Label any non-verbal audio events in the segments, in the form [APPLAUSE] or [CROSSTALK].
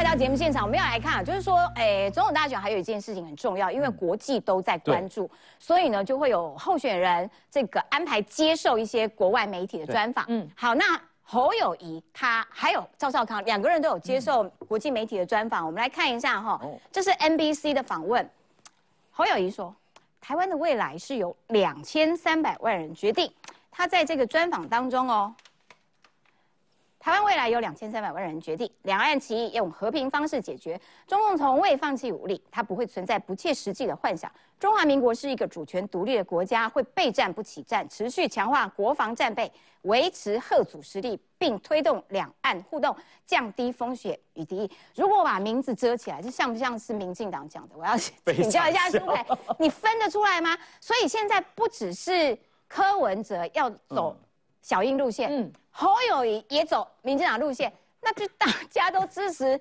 回到节目现场，我们要来看啊，就是说，哎，总统大选还有一件事情很重要，因为国际都在关注，所以呢，就会有候选人这个安排接受一些国外媒体的专访。嗯，好，那侯友谊他还有赵少康两个人都有接受国际媒体的专访，我们来看一下哈，这是 NBC 的访问，侯友谊说，台湾的未来是由两千三百万人决定，他在这个专访当中哦。台湾未来有两千三百万人决定，两岸歧义用和平方式解决。中共从未放弃武力，它不会存在不切实际的幻想。中华民国是一个主权独立的国家，会备战不起战，持续强化国防战备，维持贺祖实力，并推动两岸互动，降低风险与敌意。如果把名字遮起来，这像不像是民进党讲的？我要 [LAUGHS] [LAUGHS] 请教一下苏培，你分得出来吗？所以现在不只是柯文哲要走。小英路线，嗯，侯友谊也走民进党路线，那就大家都支持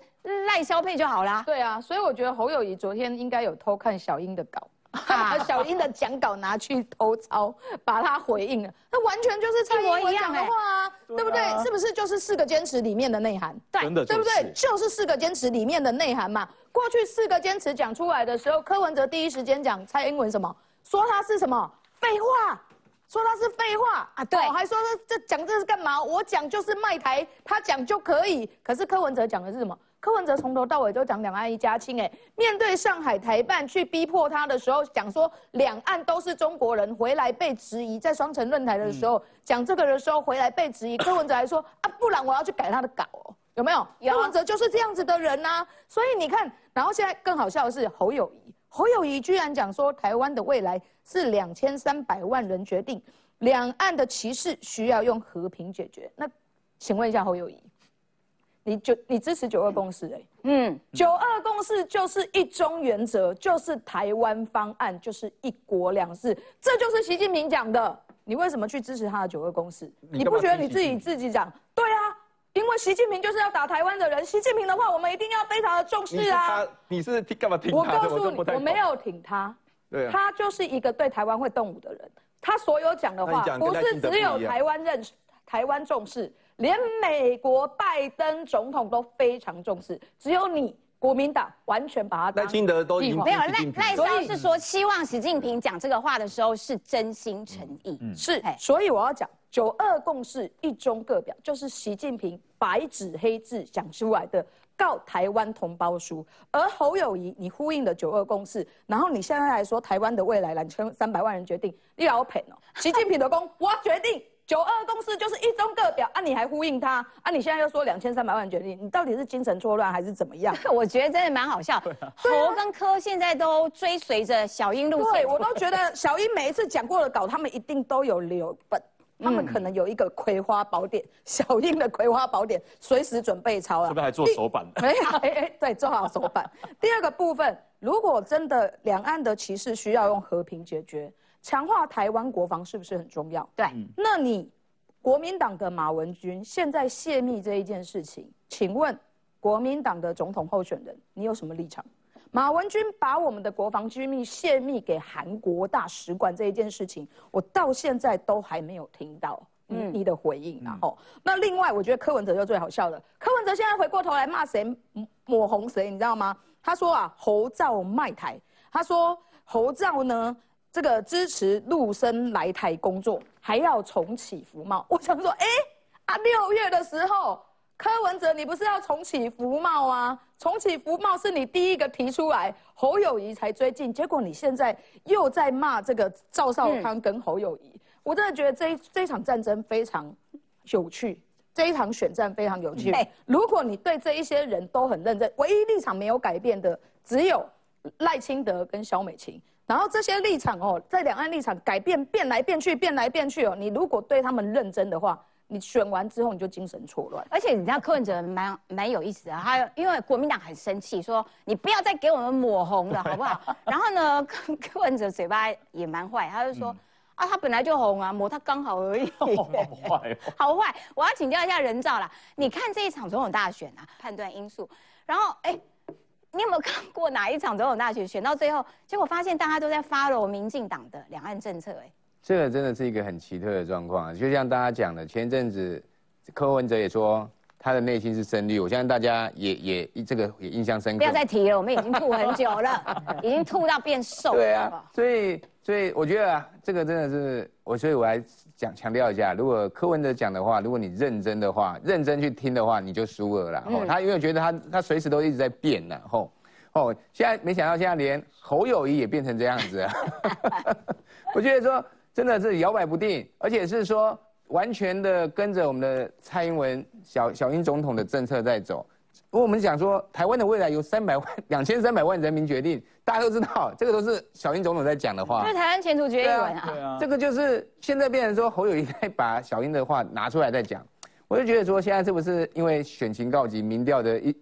赖萧佩就好啦。对啊，所以我觉得侯友谊昨天应该有偷看小英的稿，把 [LAUGHS] 小英的讲稿拿去偷抄，把他回应了。那完全就是蔡英文讲的话啊，对不对？是不是就是四个坚持里面的内涵？对，对不对？就是四个坚持里面的内涵嘛。过去四个坚持讲出来的时候，柯文哲第一时间讲蔡英文什么？说他是什么？废话。说他是废话啊，对，还说这这讲这是干嘛？我讲就是卖台，他讲就可以。可是柯文哲讲的是什么？柯文哲从头到尾都讲两岸一家亲。哎，面对上海台办去逼迫他的时候，讲说两岸都是中国人，回来被质疑。在双城论坛的时候讲这个的时候，回来被质疑，柯文哲还说啊，不然我要去改他的稿哦，有没有？柯文哲就是这样子的人呐。所以你看，然后现在更好笑的是侯友谊。侯友谊居然讲说，台湾的未来是两千三百万人决定，两岸的歧视需要用和平解决。那请问一下侯友谊，你就你支持九二共识？哎，嗯，九二共识就是一中原则，就是台湾方案，就是一国两制，这就是习近平讲的。你为什么去支持他的九二共识？你不觉得你自己自己讲对啊？因为习近平就是要打台湾的人，习近平的话我们一定要非常的重视啊！你是听干嘛听他？我告诉你，我没有挺他，对，他就是一个对台湾会动武的人。他所有讲的话，不是只有台湾认识、台湾重视，连美国拜登总统都非常重视。只有你国民党完全把他赖清德都没有赖赖萧是说，希望习近平讲这个话的时候是真心诚意，是。所以我要讲。九二共识，一中各表，就是习近平白纸黑字讲出来的告台湾同胞书。而侯友谊，你呼应的九二共识，然后你现在来说台湾的未来两千三百万人决定，你老骗哦！习近平的功，我决定九二共识就是一中各表啊！你还呼应他啊？你现在又说两千三百万人决定，你到底是精神错乱还是怎么样？[LAUGHS] 我觉得真的蛮好笑。侯跟柯现在都追随着小英路线，对我都觉得小英每一次讲过的稿，他们一定都有留本。他们可能有一个葵花宝典，小英的葵花宝典，随时准备抄啊。是不是还做手板？[LAUGHS] 没有，哎哎，对，做好手板。[LAUGHS] 第二个部分，如果真的两岸的歧视需要用和平解决，强化台湾国防是不是很重要？对。那你国民党的马文君现在泄密这一件事情，请问国民党的总统候选人，你有什么立场？马文君把我们的国防机密泄密给韩国大使馆这一件事情，我到现在都还没有听到你的回应。然后，那另外我觉得柯文哲就最好笑了，柯文哲现在回过头来骂谁抹红谁，你知道吗？他说啊，侯兆卖台，他说侯兆呢这个支持陆生来台工作，还要重启服贸。我想说，哎啊，六月的时候。柯文哲，你不是要重启福茂啊？重启福茂是你第一个提出来，侯友谊才追进，结果你现在又在骂这个赵少康跟侯友谊，我真的觉得这一这一场战争非常有趣，这一场选战非常有趣。如果你对这一些人都很认真，唯一立场没有改变的只有赖清德跟萧美琴，然后这些立场哦，在两岸立场改变变来变去，变来变去哦，你如果对他们认真的话。你选完之后你就精神错乱，而且你知道柯文哲蛮蛮有意思的，他因为国民党很生气，说你不要再给我们抹红了，好不好？[LAUGHS] 然后呢，柯柯文哲嘴巴也蛮坏，他就说啊，他本来就红啊，抹他刚好而已。[LAUGHS] 好坏，[LAUGHS] 好坏！我要请教一下人造啦，你看这一场总统大选啊，判断因素，然后哎，你有没有看过哪一场总统大选选到最后，结果发现大家都在 follow 民进党的两岸政策？哎。这个真的是一个很奇特的状况啊！就像大家讲的，前阵子柯文哲也说他的内心是深绿，我相信大家也也这个也印象深刻。不要再提了，我们已经吐很久了，[LAUGHS] 已经吐到变瘦。对啊，所以所以我觉得啊，这个真的是我，所以我来讲强调一下，如果柯文哲讲的话，如果你认真的话，认真去听的话，你就输了啦。哦，他因为觉得他他随时都一直在变呢，吼哦，现在没想到现在连侯友谊也变成这样子，[LAUGHS] [LAUGHS] 我觉得说真的是摇摆不定，而且是说。完全的跟着我们的蔡英文小小英总统的政策在走，我们讲说台湾的未来由三百万两千三百万人民决定，大家都知道这个都是小英总统在讲的话。是台湾前途决议文啊。对啊。这个就是现在变成说侯友谊在把小英的话拿出来在讲，我就觉得说现在是不是因为选情告急，民调的一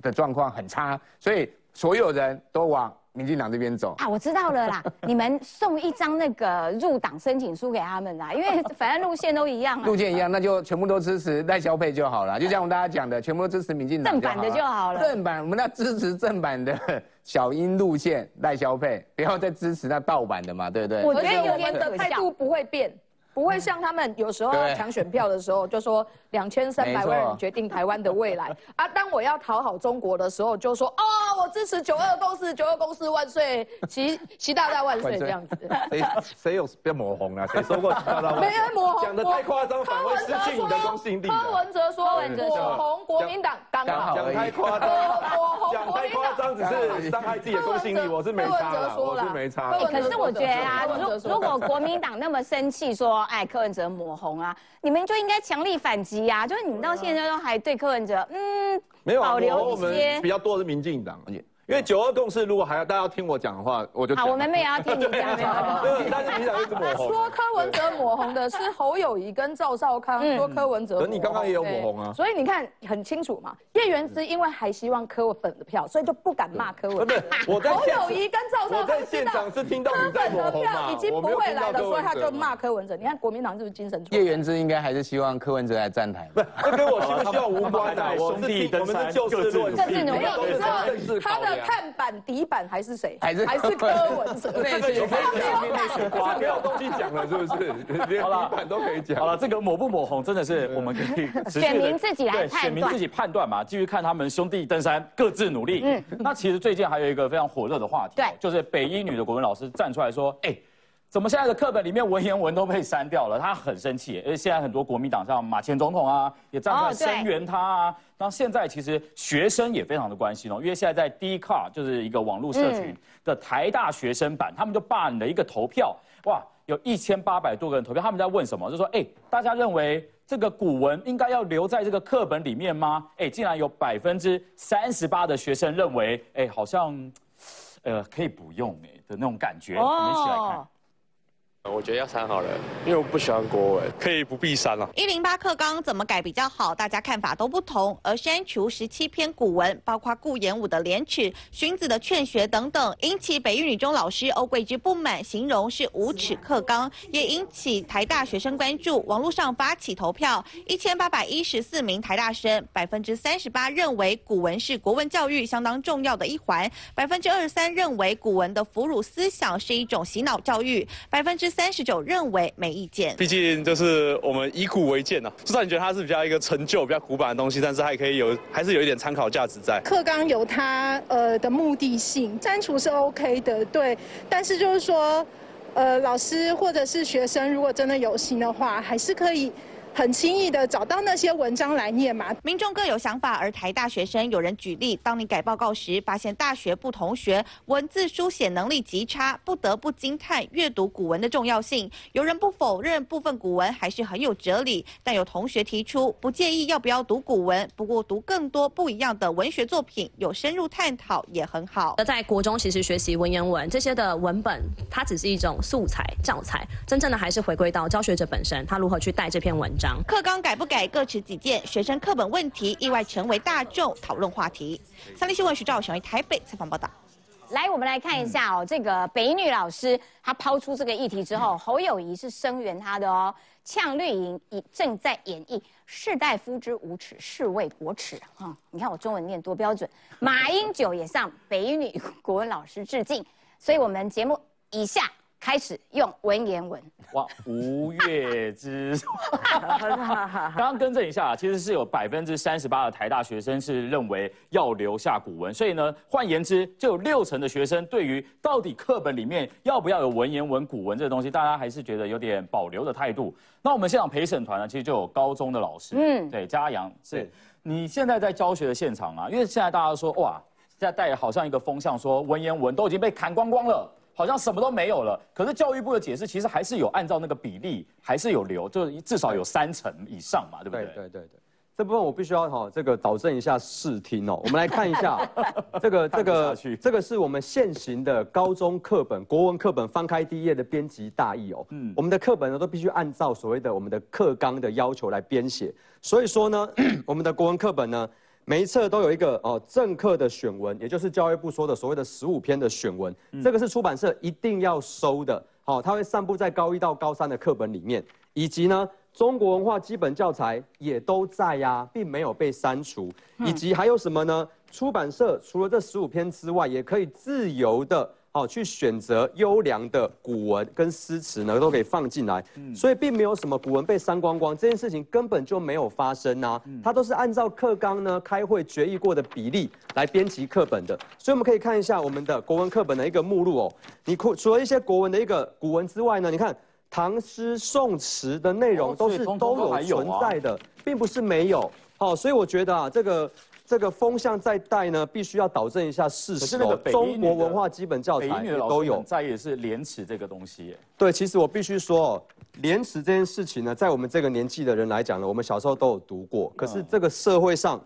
的状况很差，所以所有人都往。民进党这边走啊，我知道了啦。[LAUGHS] 你们送一张那个入党申请书给他们啦，因为反正路线都一样啊。路线一样，那就全部都支持赖萧配就好了。就像我们大家讲的，全部都支持民进党正版的就好了。正版，我们要支持正版的小英路线赖萧配，不要再支持那盗版的嘛，对不对？我觉得有点的态度不会变。不会像他们有时候抢选票的时候，就说两千三百万人决定台湾的未来 [LAUGHS] 啊。当我要讨好中国的时候，就说哦，我支持九二共识，九二共识万岁，习 [LAUGHS] 习大大万岁这样子。谁谁有要抹红啊？谁说过习大大？没人抹红，讲的太夸张，反而失去你的公信力。柯文哲说抹红国民党刚好，讲太夸张，讲太只是伤害自己的公信力。我是没差，我是没差。可是我觉得啊，如如果国民党那么生气说。哎，柯文哲抹红啊，你们就应该强力反击呀！就是你们到现在都还对柯文哲，嗯，没有保留一些比较多的民进党。因为九二共识，如果还要大家要听我讲的话，我就好。我们没有要听你讲，[LAUGHS] 没有。但是你讲一直抹红。说柯文哲抹红的是侯友谊跟赵少康，说柯文哲。可你刚刚也有抹红啊。所以你看很清楚嘛，叶元之因为还希望柯粉的票，所以就不敢骂柯文。不是，我在侯友谊跟赵少康现场是听到柯粉的票已经不会来了，所以他就骂柯文哲。你看国民党是不是精神？叶元之应该还是希望柯文哲来站台。不，这跟我希不希望无关的。[LAUGHS] 兄弟登山，就事论事。政治努力，他的看板底。底板还是谁？还是还是柯文哲？这 [LAUGHS] 个有可以没有东西讲了，是不是？连底板都可以讲。好了，这个抹不抹红，真的是我们可以选民自己来判断。选民自己判断嘛，继续看他们兄弟登山，各自努力。嗯，那其实最近还有一个非常火热的话题，对，就是北一女的国文老师站出来说，哎。怎么现在的课本里面文言文都被删掉了？他很生气，而且现在很多国民党像马前总统啊，也站出来声援他啊。那现在其实学生也非常的关心哦，因为现在在 D Car 就是一个网络社群的台大学生版，他们就办了一个投票，哇，有一千八百多个人投票，他们在问什么？就说，哎，大家认为这个古文应该要留在这个课本里面吗？哎，竟然有百分之三十八的学生认为，哎，好像，呃，可以不用哎的那种感觉。我们一起来看。我觉得要删好了，因为我不喜欢国文，可以不必删了。一零八课纲怎么改比较好？大家看法都不同。而删除十七篇古文，包括顾炎武的《廉耻》、荀子的《劝学》等等，引起北一女中老师欧桂芝不满，形容是无耻课纲，也引起台大学生关注。网络上发起投票，一千八百一十四名台大生，百分之三十八认为古文是国文教育相当重要的一环，百分之二十三认为古文的俘虏思想是一种洗脑教育，百分之。三十九认为没意见，毕竟就是我们以古为鉴呐。就算你觉得它是比较一个陈旧、比较古板的东西，但是还可以有，还是有一点参考价值在。课纲有它呃的目的性，删除是 OK 的，对。但是就是说，呃，老师或者是学生如果真的有心的话，还是可以。很轻易的找到那些文章来念嘛？民众各有想法，而台大学生有人举例：当你改报告时，发现大学部同学文字书写能力极差，不得不惊叹阅读古文的重要性。有人不否认部分古文还是很有哲理，但有同学提出不介意要不要读古文，不过读更多不一样的文学作品，有深入探讨也很好。在国中其实学习文言文这些的文本，它只是一种素材教材，真正的还是回归到教学者本身，他如何去带这篇文。课纲改不改各持己见，学生课本问题意外成为大众讨论话题。三立新闻徐兆雄于台北采访报道。来，我们来看一下哦，这个北女老师她抛出这个议题之后，侯友谊是声援她的哦。呛绿营已正在演绎士大夫之无耻，是为国耻啊！你看我中文念多标准。马英九也向北女国文老师致敬，所以我们节目以下开始用文言文。哇，吴越之。[LAUGHS] 刚刚更正一下，其实是有百分之三十八的台大学生是认为要留下古文，所以呢，换言之，就有六成的学生对于到底课本里面要不要有文言文、古文这个东西，大家还是觉得有点保留的态度。那我们现场陪审团呢，其实就有高中的老师，嗯，对，嘉阳是。你现在在教学的现场啊，因为现在大家说哇，现在带好像一个风向，说文言文都已经被砍光光了。好像什么都没有了，可是教育部的解释其实还是有按照那个比例，还是有留，就至少有三成以上嘛，对不对？对对对对，这部分我必须要哈这个导正一下视听哦。我们来看一下 [LAUGHS] 这个这个这个是我们现行的高中课本国文课本翻开第一页的编辑大意哦。嗯，我们的课本呢都必须按照所谓的我们的课纲的要求来编写，所以说呢，[COUGHS] 我们的国文课本呢。每一册都有一个哦正课的选文，也就是教育部说的所谓的十五篇的选文，这个是出版社一定要收的。好，它会散布在高一到高三的课本里面，以及呢中国文化基本教材也都在呀，并没有被删除。以及还有什么呢？出版社除了这十五篇之外，也可以自由的。好，去选择优良的古文跟诗词呢，都可以放进来，所以并没有什么古文被删光光这件事情根本就没有发生啊，它都是按照课纲呢开会决议过的比例来编辑课本的，所以我们可以看一下我们的国文课本的一个目录哦，你除了一些国文的一个古文之外呢，你看唐诗宋词的内容都是都有存在的，并不是没有，好，所以我觉得啊这个。这个风向在带呢，必须要导正一下事实。中国文化基本教材都有在意是廉耻这个东西。对，其实我必须说，廉耻这件事情呢，在我们这个年纪的人来讲呢，我们小时候都有读过。可是这个社会上，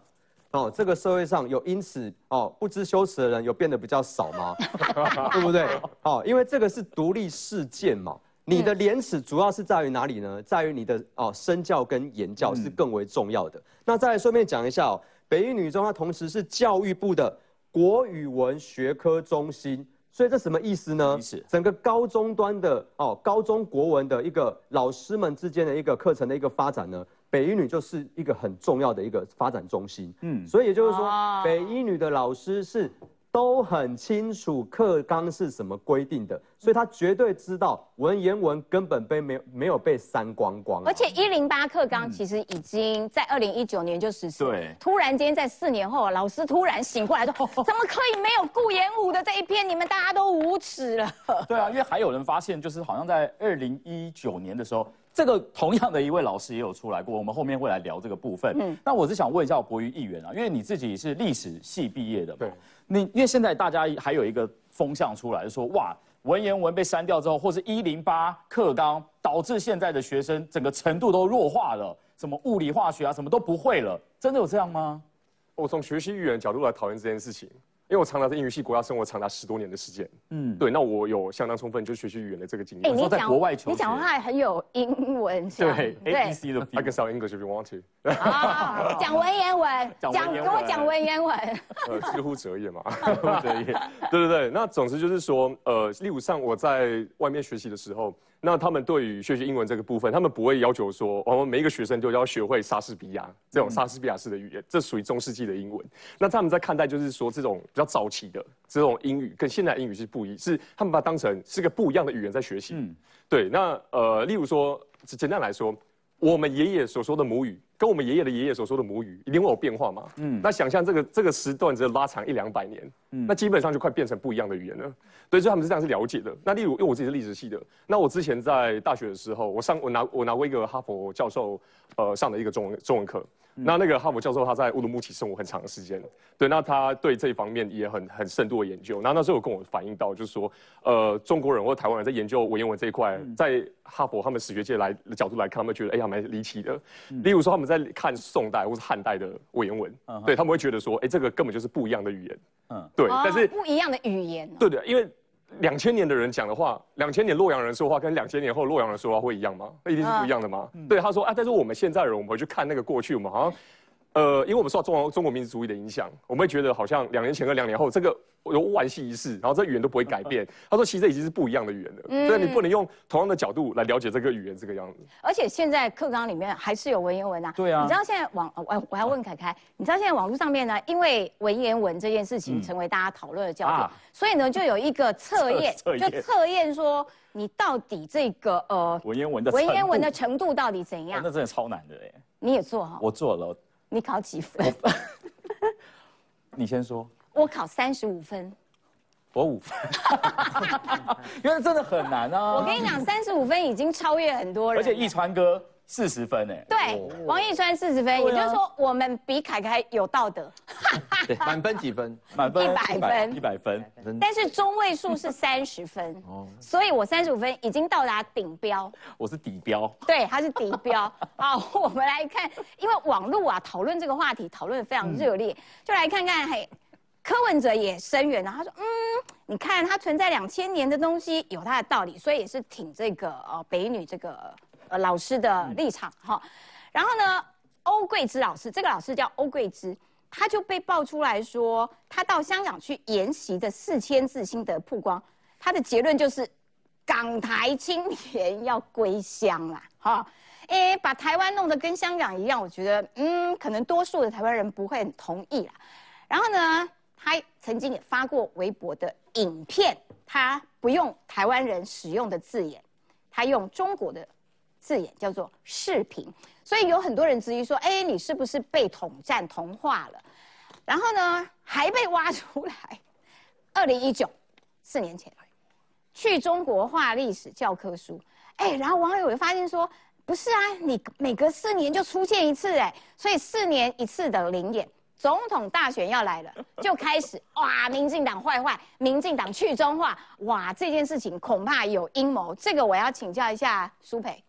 哦，这个社会上有因此哦不知羞耻的人有变得比较少吗？[LAUGHS] 对不对？哦，因为这个是独立事件嘛。你的廉耻主要是在于哪里呢？在于你的哦身教跟言教是更为重要的。那再来顺便讲一下哦。北一女中，它同时是教育部的国语文学科中心，所以这什么意思呢？整个高中端的哦，高中国文的一个老师们之间的一个课程的一个发展呢，北一女就是一个很重要的一个发展中心。嗯，所以也就是说，北一女的老师是。都很清楚课纲是什么规定的，所以他绝对知道文言文根本被没有没有被删光光。而且一零八课纲其实已经在二零一九年就实施。对。突然间在四年后，老师突然醒过来说：[LAUGHS] “怎么可以没有顾炎武的这一篇？你们大家都无耻了。[LAUGHS] ”对啊，因为还有人发现，就是好像在二零一九年的时候，这个同样的一位老师也有出来过。我们后面会来聊这个部分。嗯。那我是想问一下博瑜议员啊，因为你自己是历史系毕业的。对。你因为现在大家还有一个风向出来，说哇文言文被删掉之后，或是一零八课纲导致现在的学生整个程度都弱化了，什么物理化学啊什么都不会了，真的有这样吗？我从学习语言角度来讨论这件事情。因为我长达在英语系国家生活长达十多年的时间，嗯，对，那我有相当充分就是学习语言的这个经验。你在国外求你讲话很有英文，对，A B C 的。I can say English if you want to。啊，讲文言文，[LAUGHS] 讲跟我讲文言文。呃，[LAUGHS] 几乎折页嘛，[LAUGHS] 折页。对对对，那总之就是说，呃，例如上我在外面学习的时候。那他们对于学习英文这个部分，他们不会要求说，我们每一个学生都要学会莎士比亚这种莎士比亚式的语言，这属于中世纪的英文。那他们在看待就是说，这种比较早期的这种英语跟现代英语是不一，是他们把它当成是个不一样的语言在学习。嗯，对。那呃，例如说，简单来说。我们爷爷所说的母语，跟我们爷爷的爷爷所说的母语，一定会有变化嘛？嗯，那想象这个这个时段只有拉长一两百年，嗯，那基本上就快变成不一样的语言了。对，所以他们是这样是了解的。那例如，因为我自己是历史系的，那我之前在大学的时候，我上我拿我拿过一个哈佛教授，呃，上的一个中文中文课。那那个哈佛教授他在乌鲁木齐生活很长的时间，对，那他对这一方面也很很深度的研究。那那时候有跟我反映到，就是说，呃，中国人或台湾人在研究文言文这一块，在哈佛他们史学界来角度来看，他们觉得哎呀蛮离奇的。例如说他们在看宋代或是汉代的文言文，对他们会觉得说，哎，这个根本就是不一样的语言。嗯，对，但是不一样的语言。对的，因为。两千年的人讲的话，两千年洛阳人说话跟两千年后洛阳人说话会一样吗？那一定是不一样的吗？对，他说啊，但是我们现在人，我们回去看那个过去，我们好像呃，因为我们受到中中国民族主义的影响，我们会觉得好像两年前和两年后这个有万系一世，然后这语言都不会改变。他说，其实这已经是不一样的语言了，所以你不能用同样的角度来了解这个语言这个样子。而且现在课纲里面还是有文言文啊。对啊。你知道现在网我我要问凯凯，你知道现在网络上面呢，因为文言文这件事情成为大家讨论的焦点，所以呢就有一个测验，就测验说你到底这个呃文言文的文言文的程度到底怎样？那真的超难的哎。你也做哈？我做了。你考几分？[LAUGHS] 你先说。我考三十五分。我五分。[LAUGHS] 因为真的很难啊！我跟你讲，三十五分已经超越很多人。而且一川哥。四十分哎，对，王一川四十分，也就是说我们比凯凯有道德。[LAUGHS] 对，满分几分？满分一百分，一百分。但是中位数是 [LAUGHS] 三十分，哦，所以我三十五分已经到达顶标。我是底标。对，他是底标。[LAUGHS] 好，我们来看，因为网络啊讨论这个话题讨论的非常热烈，就来看看嘿，柯文哲也声援了，他说，嗯，你看他存在两千年的东西有他的道理，所以也是挺这个呃北女这个。呃，老师的立场哈，然后呢，欧桂芝老师，这个老师叫欧桂芝，他就被爆出来说，他到香港去研习的四千字心得曝光，他的结论就是港台青年要归乡啦，哈，诶，把台湾弄得跟香港一样，我觉得，嗯，可能多数的台湾人不会很同意啦。然后呢，他曾经也发过微博的影片，他不用台湾人使用的字眼，他用中国的。字眼叫做视频，所以有很多人质疑说：“哎，你是不是被统战同化了？”然后呢，还被挖出来，二零一九四年前去中国化历史教科书，哎，然后网友就发现说：“不是啊，你每隔四年就出现一次，哎，所以四年一次的灵眼，总统大选要来了，就开始哇，民进党坏坏，民进党去中化，哇，这件事情恐怕有阴谋。这个我要请教一下苏培。”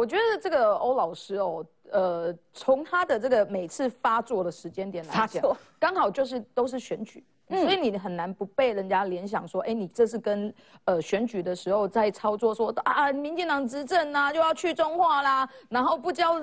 我觉得这个欧老师哦，呃，从他的这个每次发作的时间点来讲，刚好就是都是选举，所以你很难不被人家联想说，哎，你这是跟呃选举的时候在操作，说啊，民进党执政啊，就要去中化啦，然后不交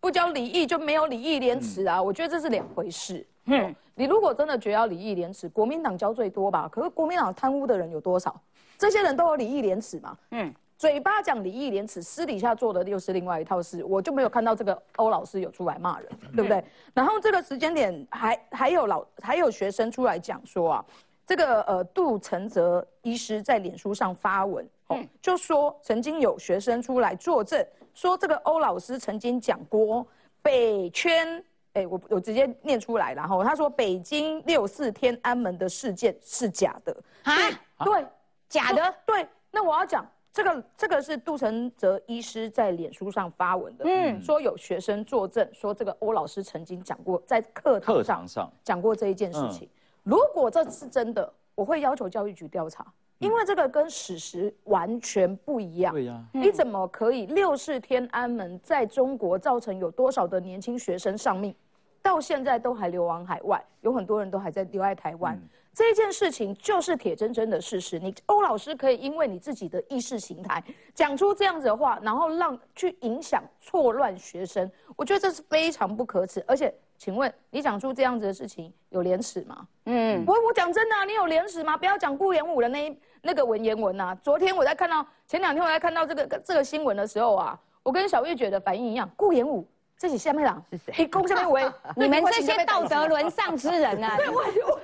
不交礼义就没有礼义廉耻啊，我觉得这是两回事。嗯，你如果真的觉得要礼义廉耻，国民党交最多吧？可是国民党贪污的人有多少？这些人都有礼义廉耻吗？嗯。嘴巴讲礼义廉耻，私底下做的又是另外一套事，我就没有看到这个欧老师有出来骂人，对不对？然后这个时间点还还有老还有学生出来讲说啊，这个呃杜承泽医师在脸书上发文，嗯，就说曾经有学生出来作证，说这个欧老师曾经讲过北圈，哎，我我直接念出来，然后他说北京六四天安门的事件是假的啊，对，假的，对，那我要讲。这个这个是杜承泽医师在脸书上发文的，嗯，说有学生作证，说这个欧老师曾经讲过在课堂上讲过这一件事情。如果这是真的，我会要求教育局调查，因为这个跟史实完全不一样。对呀，你怎么可以六世天安门在中国造成有多少的年轻学生丧命，到现在都还流亡海外，有很多人都还在留在台湾。这件事情就是铁铮铮的事实。你欧老师可以因为你自己的意识形态讲出这样子的话，然后让去影响错乱学生，我觉得这是非常不可耻。而且，请问你讲出这样子的事情有廉耻吗？嗯，我我讲真的，你有廉耻吗？不要讲顾炎武的那那个文言文啊。昨天我在看到，前两天我在看到这个这个新闻的时候啊，我跟小月姐的反应一样，顾炎武。这是下面党是谁？[LAUGHS] 你攻下面为 [LAUGHS] 你们这些道德沦丧之人啊！[LAUGHS] 对，我完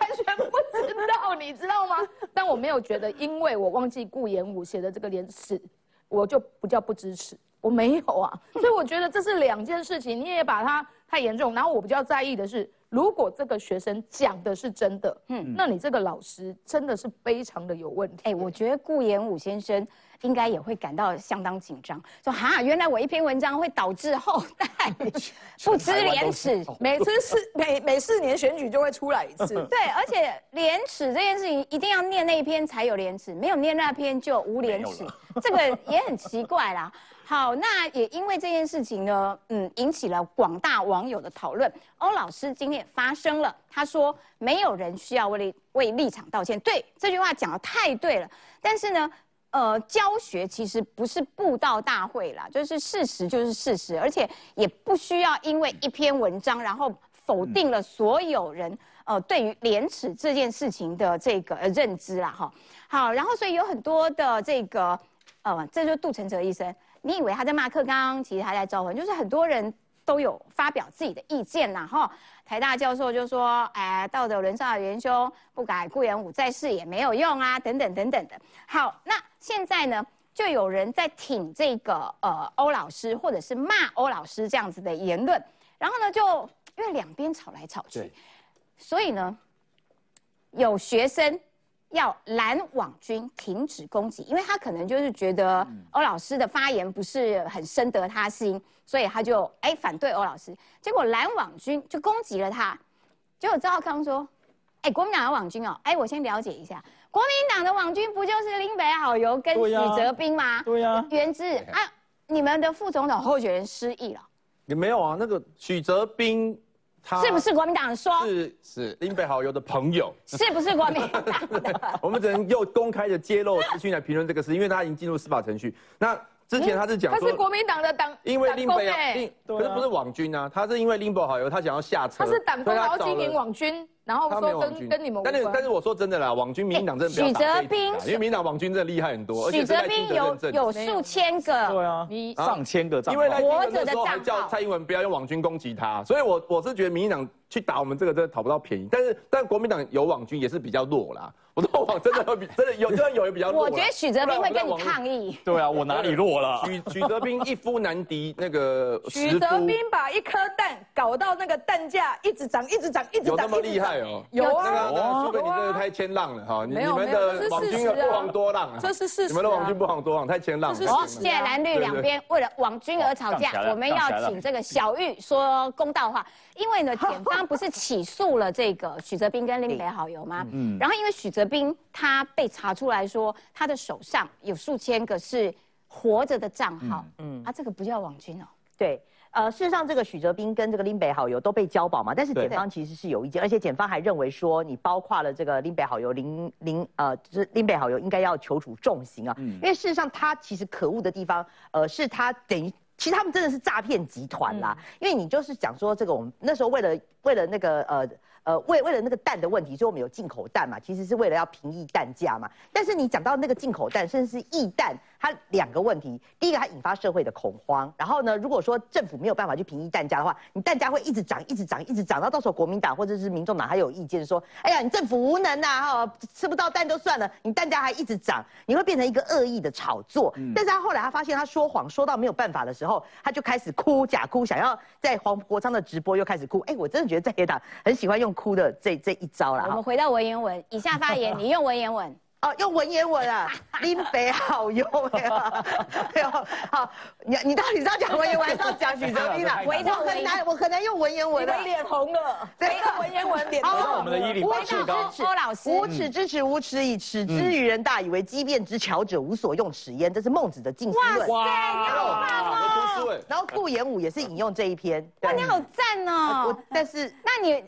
知道，你知道吗？但我没有觉得，因为我忘记顾炎武写的这个连词，我就不叫不支持。我没有啊，所以我觉得这是两件事情，你也把它太严重。然后我比较在意的是，如果这个学生讲的是真的，嗯，那你这个老师真的是非常的有问题。哎，我觉得顾炎武先生。应该也会感到相当紧张，说哈，原来我一篇文章会导致后代 [LAUGHS] 不知廉耻，每次四 [LAUGHS] 每每四年选举就会出来一次。[LAUGHS] 对，而且廉耻这件事情一定要念那一篇才有廉耻，没有念那篇就无廉耻，这个也很奇怪啦。好，那也因为这件事情呢，嗯，引起了广大网友的讨论。欧老师今天也发声了，他说没有人需要为为立场道歉。对，这句话讲的太对了，但是呢。呃，教学其实不是布道大会啦，就是事实就是事实，而且也不需要因为一篇文章，然后否定了所有人呃对于廉耻这件事情的这个认知啦哈。好，然后所以有很多的这个呃，这就是杜承哲医生，你以为他在骂克刚，其实他在招魂，就是很多人都有发表自己的意见呐哈。台大教授就说，哎，道德沦丧的元凶，不改顾炎武在世也没有用啊，等等等等的。好，那现在呢？就有人在挺这个呃欧老师，或者是骂欧老师这样子的言论，然后呢，就因为两边吵来吵去，所以呢，有学生要蓝网军停止攻击，因为他可能就是觉得欧老师的发言不是很深得他心，所以他就哎反对欧老师，结果蓝网军就攻击了他，结果赵浩康说，哎国民党的网军哦，哎我先了解一下。国民党的网军不就是林北好友跟许哲斌吗？对呀，原志啊，你们的副总统候选人失忆了？你没有啊？那个许哲斌，他是不是国民党说？是是林北好友的朋友，是不是国民党的？[LAUGHS] 我们只能用公开的揭露资讯来评论这个事，因为他已经进入司法程序。那之前他是讲，他是国民党的党，因为林北啊，可是不是网军啊？他是因为林北好友，他想要下车，他是党工，然后经营网军。然后说跟跟你们，但是但是我说真的啦，网军民党真的许哲斌，因为民党网军真的厉害很多，许哲斌有有数千个，对啊，上千个账号，因为活着的账叫蔡英文不要用网军攻击他，所以我我是觉得民进党去打我们这个真的讨不到便宜，但是但国民党有网军也是比较弱啦。我的网真的会比真的有，真的有也比较弱。我觉得许哲斌会跟你抗议。对啊，我哪里弱了？[LAUGHS] 许许哲斌一夫难敌，那个许哲斌把一颗蛋搞到那个蛋价一直涨，一直涨，一直涨，有那么厉害哦？有啊，苏菲，你真的太谦让了哈！你们的网军不遑多让啊，这是事实。你们的网军不遑多让，太谦让。好，现在蓝绿两边为了网军而吵架，我们要请这个小玉说公道话。因为呢，检方不是起诉了这个许哲斌跟林北好友吗？嗯。然后因为许哲斌他被查出来说他的手上有数千个是活着的账号，嗯，啊，这个不叫网军哦。对，呃，事实上这个许哲斌跟这个林北好友都被交保嘛，但是检方其实是有意见，而且检方还认为说你包括了这个林北好友林林呃，就是林北好友应该要求处重刑啊，因为事实上他其实可恶的地方，呃，是他等于。其实他们真的是诈骗集团啦，因为你就是讲说这个，我们那时候为了为了那个呃。呃，为为了那个蛋的问题，所以我们有进口蛋嘛，其实是为了要平抑蛋价嘛。但是你讲到那个进口蛋，甚至是易蛋，它两个问题，第一个它引发社会的恐慌，然后呢，如果说政府没有办法去平抑蛋价的话，你蛋价会一直涨，一直涨，一直涨，到到时候国民党或者是民众党还有意见说，哎呀，你政府无能呐，哈，吃不到蛋就算了，你蛋价还一直涨，你会变成一个恶意的炒作。但是他后来他发现他说谎说到没有办法的时候，他就开始哭假哭，想要在黄国昌的直播又开始哭。哎，我真的觉得在野党很喜欢用。哭的这这一招啦。我们回到文言文，以下发言，[LAUGHS] 你用文言文。哦，用文言文啊，[LAUGHS] 林北好用呀，[LAUGHS] 好，你你到底是要讲文言文，还是要讲许哲斌的？我很难，我很难用文言文的。脸红了，对，文言文脸红。我们的伊犁八尺高，欧老师，无耻之耻，无耻以耻之于人大，以为机变之巧者无所用齿焉。这是孟子的近思论。哇塞，你好棒哦！然后顾炎武也是引用这一篇。哇，你好赞哦！但是，那你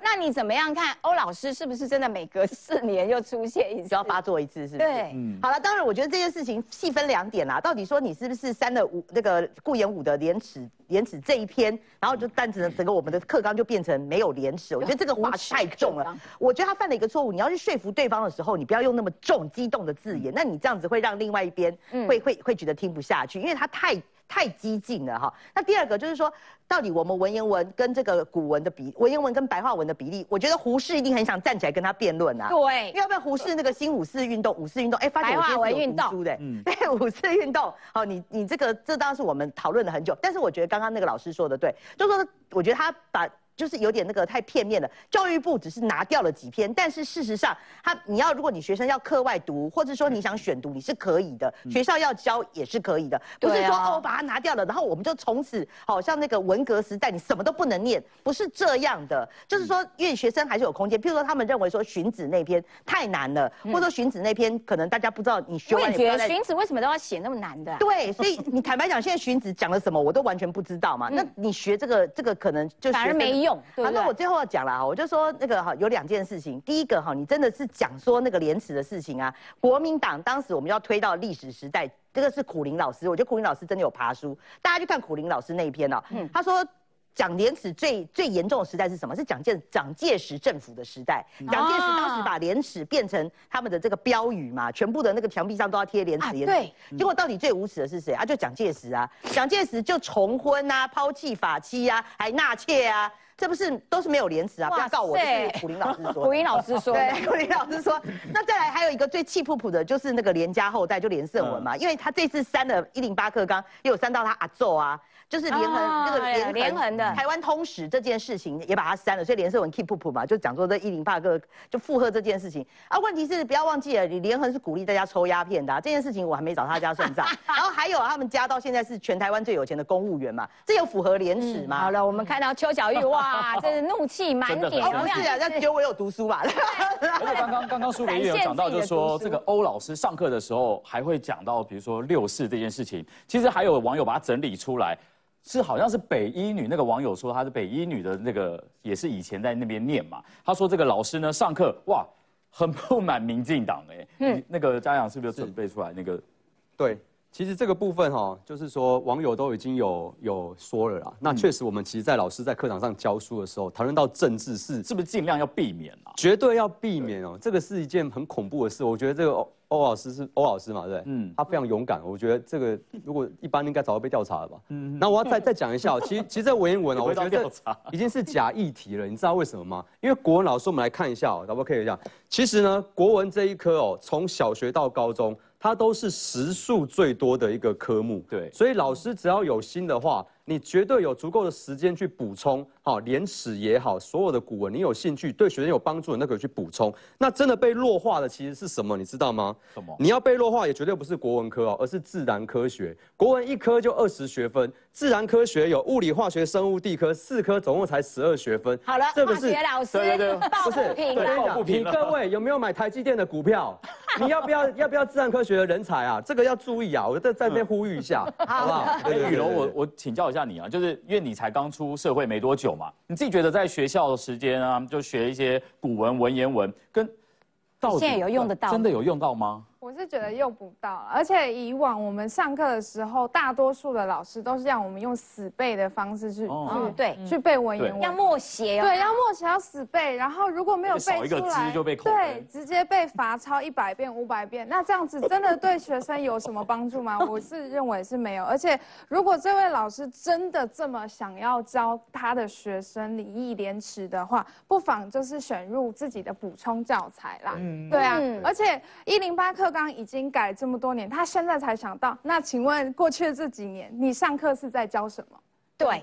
那你怎么样看欧老师是不是真的每隔四年又出现一次？要发作一次是不？对，嗯，好了，当然，我觉得这件事情细分两点啦。到底说你是不是删了五那个顾炎武的廉耻廉耻这一篇，然后就单子整个我们的课纲就变成没有廉耻？我觉得这个话太重了。我觉得他犯了一个错误，你要去说服对方的时候，你不要用那么重激动的字眼，那你这样子会让另外一边会会会觉得听不下去，因为他太。太激进了哈。那第二个就是说，到底我们文言文跟这个古文的比，文言文跟白话文的比例，我觉得胡适一定很想站起来跟他辩论啊。对，要不要胡适那个新五四运动？五四运动，哎，发现我是有读书的。嗯，[LAUGHS] 对，五四运动，好，你你这个这当然是我们讨论了很久，但是我觉得刚刚那个老师说的对，就是说，我觉得他把。就是有点那个太片面了。教育部只是拿掉了几篇，但是事实上，他你要如果你学生要课外读，或者说你想选读，你是可以的。学校要教也是可以的，不是说哦把它拿掉了，然后我们就从此好像那个文革时代你什么都不能念，不是这样的。就是说，因为学生还是有空间。譬如说，他们认为说荀子那篇太难了，或者说荀子那篇可能大家不知道，你学完也觉得荀子为什么都要写那么难的？对，所以你坦白讲，现在荀子讲了什么，我都完全不知道嘛。那你学这个这个可能就反而没用，对不对？那我最后要讲了哈，我就说那个哈有两件事情。第一个哈，你真的是讲说那个廉耻的事情啊。国民党当时我们要推到历史时代，这个是苦林老师，我觉得苦林老师真的有爬书，大家去看苦林老师那一篇哦。嗯，他说讲廉耻最最严重的时代是什么？是蒋介蒋介石政府的时代。蒋介石当时把廉耻变成他们的这个标语嘛，全部的那个墙壁上都要贴廉耻。对。结果到底最无耻的是谁啊？就蒋介石啊！蒋介石就重婚啊，抛弃法妻啊，还纳妾啊。这不是都是没有廉耻啊！不要告我，是古林老师说。[LAUGHS] 古林老师说，对，古林老师说。那再来还有一个最气噗噗的，就是那个连家后代，就连胜文嘛，因为他这次删了一零八课纲，又有删到他阿奏啊。就是连横那个连连横的台湾通史这件事情也把他删了，所以连胜文 keep 普普嘛，就讲说这一零八个就附和这件事情啊。问题是不要忘记了，你连横是鼓励大家抽鸦片的这件事情，我还没找他家算账。[LAUGHS] 然后还有他们家到现在是全台湾最有钱的公务员嘛，这有符合廉耻吗？好了，我们看到邱小玉哇，真是怒气满点。不是啊，那觉得我有读书吧？[LAUGHS] 而且刚刚刚刚苏北也有讲到，就是说这个欧老师上课的时候还会讲到，比如说六四这件事情，其实还有网友把它整理出来。是好像是北医女那个网友说她是北医女的那个也是以前在那边念嘛，他说这个老师呢上课哇很不满民进党哎，嗯，那个家长是不是准备出来那个？对，其实这个部分哈，就是说网友都已经有有说了啦。那确实我们其实，在老师在课堂上教书的时候，讨论到政治是是不是尽量要避免啊？绝对要避免哦，这个是一件很恐怖的事。我觉得这个。欧老师是欧老师嘛？对，嗯，他非常勇敢。我觉得这个如果一般应该早就被调查了吧？嗯，那我要再再讲一下，[LAUGHS] 其实其实这文言文哦，我觉得已经是假议题了。你知道为什么吗？因为国文老师，我们来看一下哦，可不可以这样？其实呢，国文这一科哦，从小学到高中，它都是时数最多的一个科目。对，所以老师只要有心的话。你绝对有足够的时间去补充，好，廉耻也好，所有的古文，你有兴趣对学生有帮助的那个去补充。那真的被弱化的其实是什么？你知道吗？什么？你要被弱化也绝对不是国文科哦，而是自然科学。国文一科就二十学分，自然科学有物理、化学、生物、地科四科，总共才十二学分。好了，化学老师，对对对，不是，对，不平。各位有没有买台积电的股票？[LAUGHS] 你要不要要不要自然科学的人才啊？这个要注意啊！我在在那边呼吁一下，好不好？雨龙，我我请教一下你啊，就是因为你才刚出社会没多久嘛，你自己觉得在学校的时间啊，就学一些古文文言文，跟到现在有用得到，真的有用到吗？我是觉得用不到，而且以往我们上课的时候，大多数的老师都是让我们用死背的方式去去对去背文言文，要默写，对，要默写，要死背，然后如果没有背出来，对，直接被罚抄一百遍、五百遍。那这样子真的对学生有什么帮助吗？我是认为是没有。而且如果这位老师真的这么想要教他的学生礼义廉耻的话，不妨就是选入自己的补充教材啦。嗯，对啊，而且一零八课。刚已经改这么多年，他现在才想到。那请问过去的这几年，你上课是在教什么？对，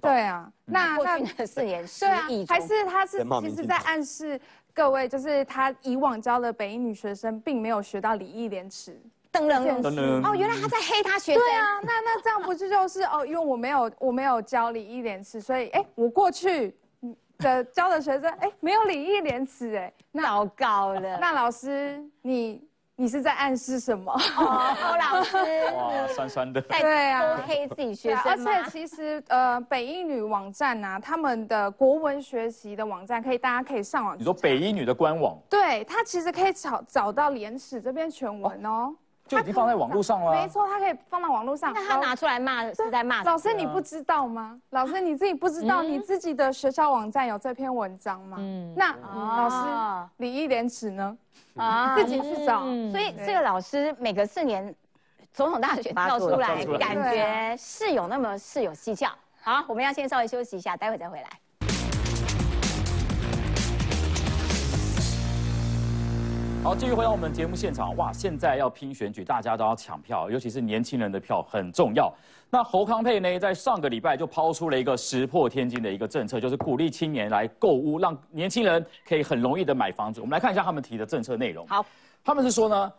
对啊。那那四年对啊，还是他是其实在暗示各位，就是他以往教的北一女学生，并没有学到礼义廉耻等等等等。哦，原来他在黑他学生。对啊，那那这样不是就是哦？因为我没有我没有教礼义廉耻，所以哎，我过去的教的学生哎没有礼义廉耻哎，糟糕了。那老师你。你是在暗示什么？哦老师，[LAUGHS] 哇，酸酸的，对啊，多黑自己学生而且其实，呃，北一女网站啊，他们的国文学习的网站，可以大家可以上网。你说北一女的官网？对，它其实可以找找到廉耻这篇全文哦。就已经放在网络上了。没错，他可以放到网络上。那他拿出来骂是在骂？老师，你不知道吗？老师，你自己不知道，你自己的学校网站有这篇文章吗？嗯。那老师，礼义廉耻呢？啊，自己去找。所以这个老师每隔四年，总统大选跳出来，感觉是有那么是有蹊跷。好，我们要先稍微休息一下，待会再回来。好，继续回到我们节目现场。哇，现在要拼选举，大家都要抢票，尤其是年轻人的票很重要。那侯康佩呢，在上个礼拜就抛出了一个石破天惊的一个政策，就是鼓励青年来购屋，让年轻人可以很容易的买房子。我们来看一下他们提的政策内容。好，他们是说呢，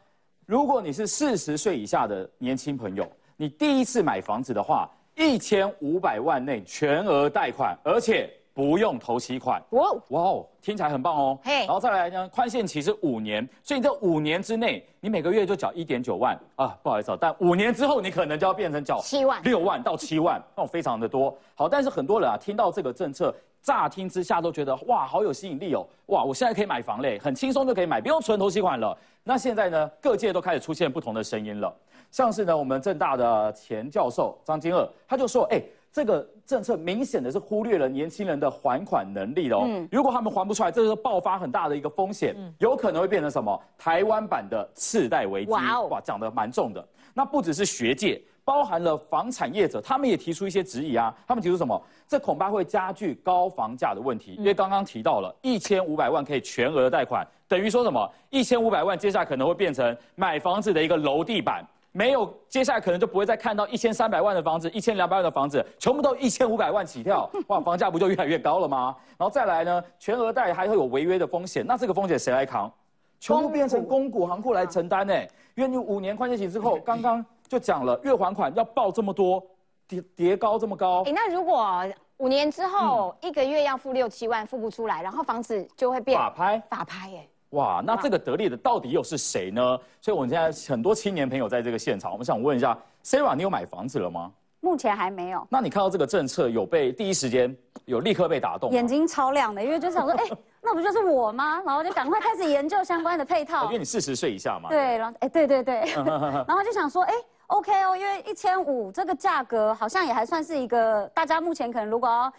如果你是四十岁以下的年轻朋友，你第一次买房子的话，一千五百万内全额贷款，而且。不用投期款，哇哇哦，听起来很棒哦。嘿，然后再来呢，宽限期是五年，所以这五年之内，你每个月就缴一点九万啊，不好意思啊，但五年之后你可能就要变成缴七万、六万到七万，那种非常的多。好，但是很多人啊，听到这个政策，乍听之下都觉得哇，好有吸引力哦，哇，我现在可以买房嘞，很轻松就可以买，不用存投期款了。那现在呢，各界都开始出现不同的声音了，像是呢，我们正大的前教授张金二，他就说，哎。这个政策明显的是忽略了年轻人的还款能力的哦。如果他们还不出来，这是爆发很大的一个风险，有可能会变成什么？台湾版的次贷危机。哇，哇，讲的蛮重的。那不只是学界，包含了房产业者，他们也提出一些质疑啊。他们提出什么？这恐怕会加剧高房价的问题。因为刚刚提到了一千五百万可以全额贷款，等于说什么？一千五百万接下来可能会变成买房子的一个楼地板。没有，接下来可能就不会再看到一千三百万的房子，一千两百万的房子，全部都一千五百万起跳，[LAUGHS] 哇，房价不就越来越高了吗？然后再来呢，全额贷还会有违约的风险，那这个风险谁来扛？全部变成公股行库来承担呢？因为你五年宽限期之后，[LAUGHS] 刚刚就讲了，月还款要报这么多，叠叠高这么高。哎，那如果五年之后一个月要付六七万，付不出来，然后房子就会变法拍，法拍耶。哇，那这个得利的到底又是谁呢？所以，我们现在很多青年朋友在这个现场，我们想问一下，Sarah，你有买房子了吗？目前还没有。那你看到这个政策，有被第一时间有立刻被打动？眼睛超亮的，因为就想说，哎，[LAUGHS] 那不就是我吗？然后就赶快开始研究相关的配套。因为你四十岁以下嘛。对，然后，哎，对对对，[LAUGHS] 然后就想说，哎，OK 哦，因为一千五这个价格好像也还算是一个大家目前可能如果要。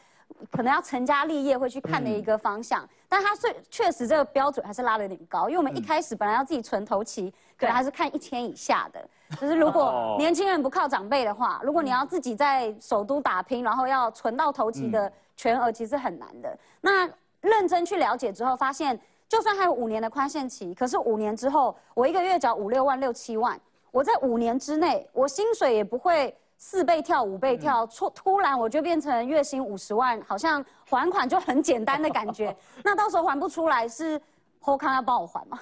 可能要成家立业会去看的一个方向，但他最确实这个标准还是拉的有点高，因为我们一开始本来要自己存头期，可能还是看一千以下的。就是如果年轻人不靠长辈的话，如果你要自己在首都打拼，然后要存到头期的全额，其实很难的。那认真去了解之后，发现就算还有五年的宽限期，可是五年之后，我一个月缴五六万、六七万，我在五年之内，我薪水也不会。四倍跳，五倍跳，突突然我就变成月薪五十万，好像还款就很简单的感觉。[LAUGHS] 那到时候还不出来，是后康要帮我还吗？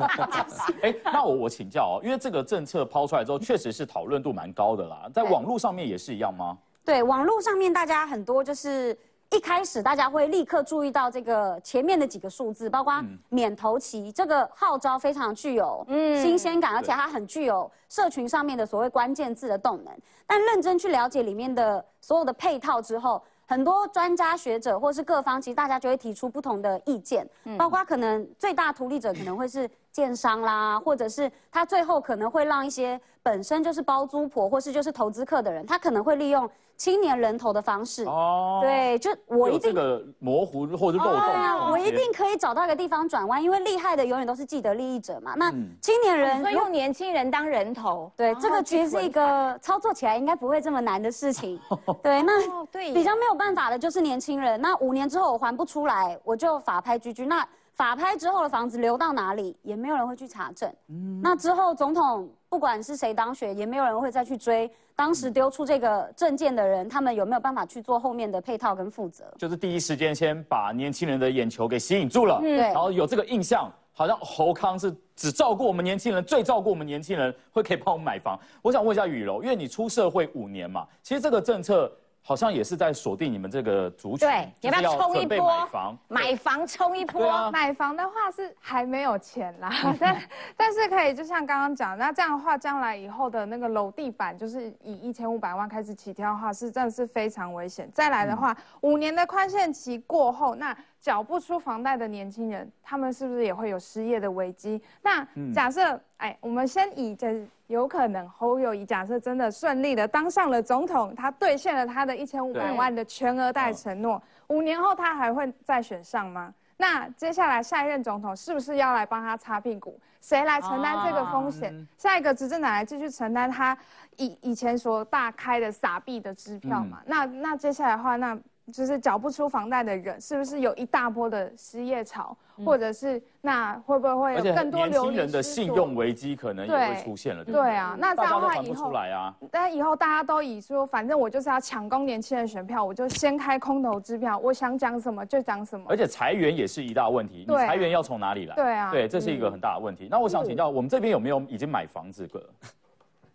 [LAUGHS] 哎，那我我请教哦，因为这个政策抛出来之后，确实是讨论度蛮高的啦，在网络上面也是一样吗？对，网络上面大家很多就是。一开始大家会立刻注意到这个前面的几个数字，包括免头期这个号召非常具有新鲜感，而且它很具有社群上面的所谓关键字的动能。但认真去了解里面的所有的配套之后，很多专家学者或是各方，其实大家就会提出不同的意见，包括可能最大图利者可能会是建商啦，或者是他最后可能会让一些本身就是包租婆或是就是投资客的人，他可能会利用。青年人头的方式哦，对，就我一定这个模糊或者漏洞对啊，我一定可以找到一个地方转弯，因为厉害的永远都是既得利益者嘛。那青年人用年轻人当人头，对，这个其实是一个操作起来应该不会这么难的事情。[LAUGHS] 对，那对比较没有办法的就是年轻人。那五年之后我还不出来，我就法拍居居。那法拍之后的房子流到哪里，也没有人会去查证。嗯，那之后总统不管是谁当选，也没有人会再去追当时丢出这个证件的人，他们有没有办法去做后面的配套跟负责？就是第一时间先把年轻人的眼球给吸引住了，嗯，然后有这个印象，好像侯康是只照顾我们年轻人，最照顾我们年轻人，会可以帮我们买房。我想问一下雨柔，因为你出社会五年嘛，其实这个政策。好像也是在锁定你们这个族群，对，要不要冲一波买房？买房冲一波，买房的话是还没有钱啦，[LAUGHS] 但但是可以，就像刚刚讲，那这样的话，将来以后的那个楼地板，就是以一千五百万开始起跳的话，是真的是非常危险。再来的话，五年的宽限期过后，那缴不出房贷的年轻人，他们是不是也会有失业的危机？那假设，哎，我们先以这。有可能侯友谊假设真的顺利的当上了总统，他兑现了他的一千五百万的全额贷承诺，五年后他还会再选上吗？那接下来下一任总统是不是要来帮他擦屁股？谁来承担这个风险？下一个执政党来继续承担他以以前所大开的撒币的支票嘛？那那接下来的话那。就是缴不出房贷的人，是不是有一大波的失业潮，或者是那会不会有更多年轻人的信用危机可能也会出现了？对啊，那这样的话以后，啊。但以后大家都以说，反正我就是要抢攻年轻人选票，我就先开空头支票，我想讲什么就讲什么。而且裁员也是一大问题，你裁员要从哪里来？对啊，对，这是一个很大的问题。那我想请教，我们这边有没有已经买房子的？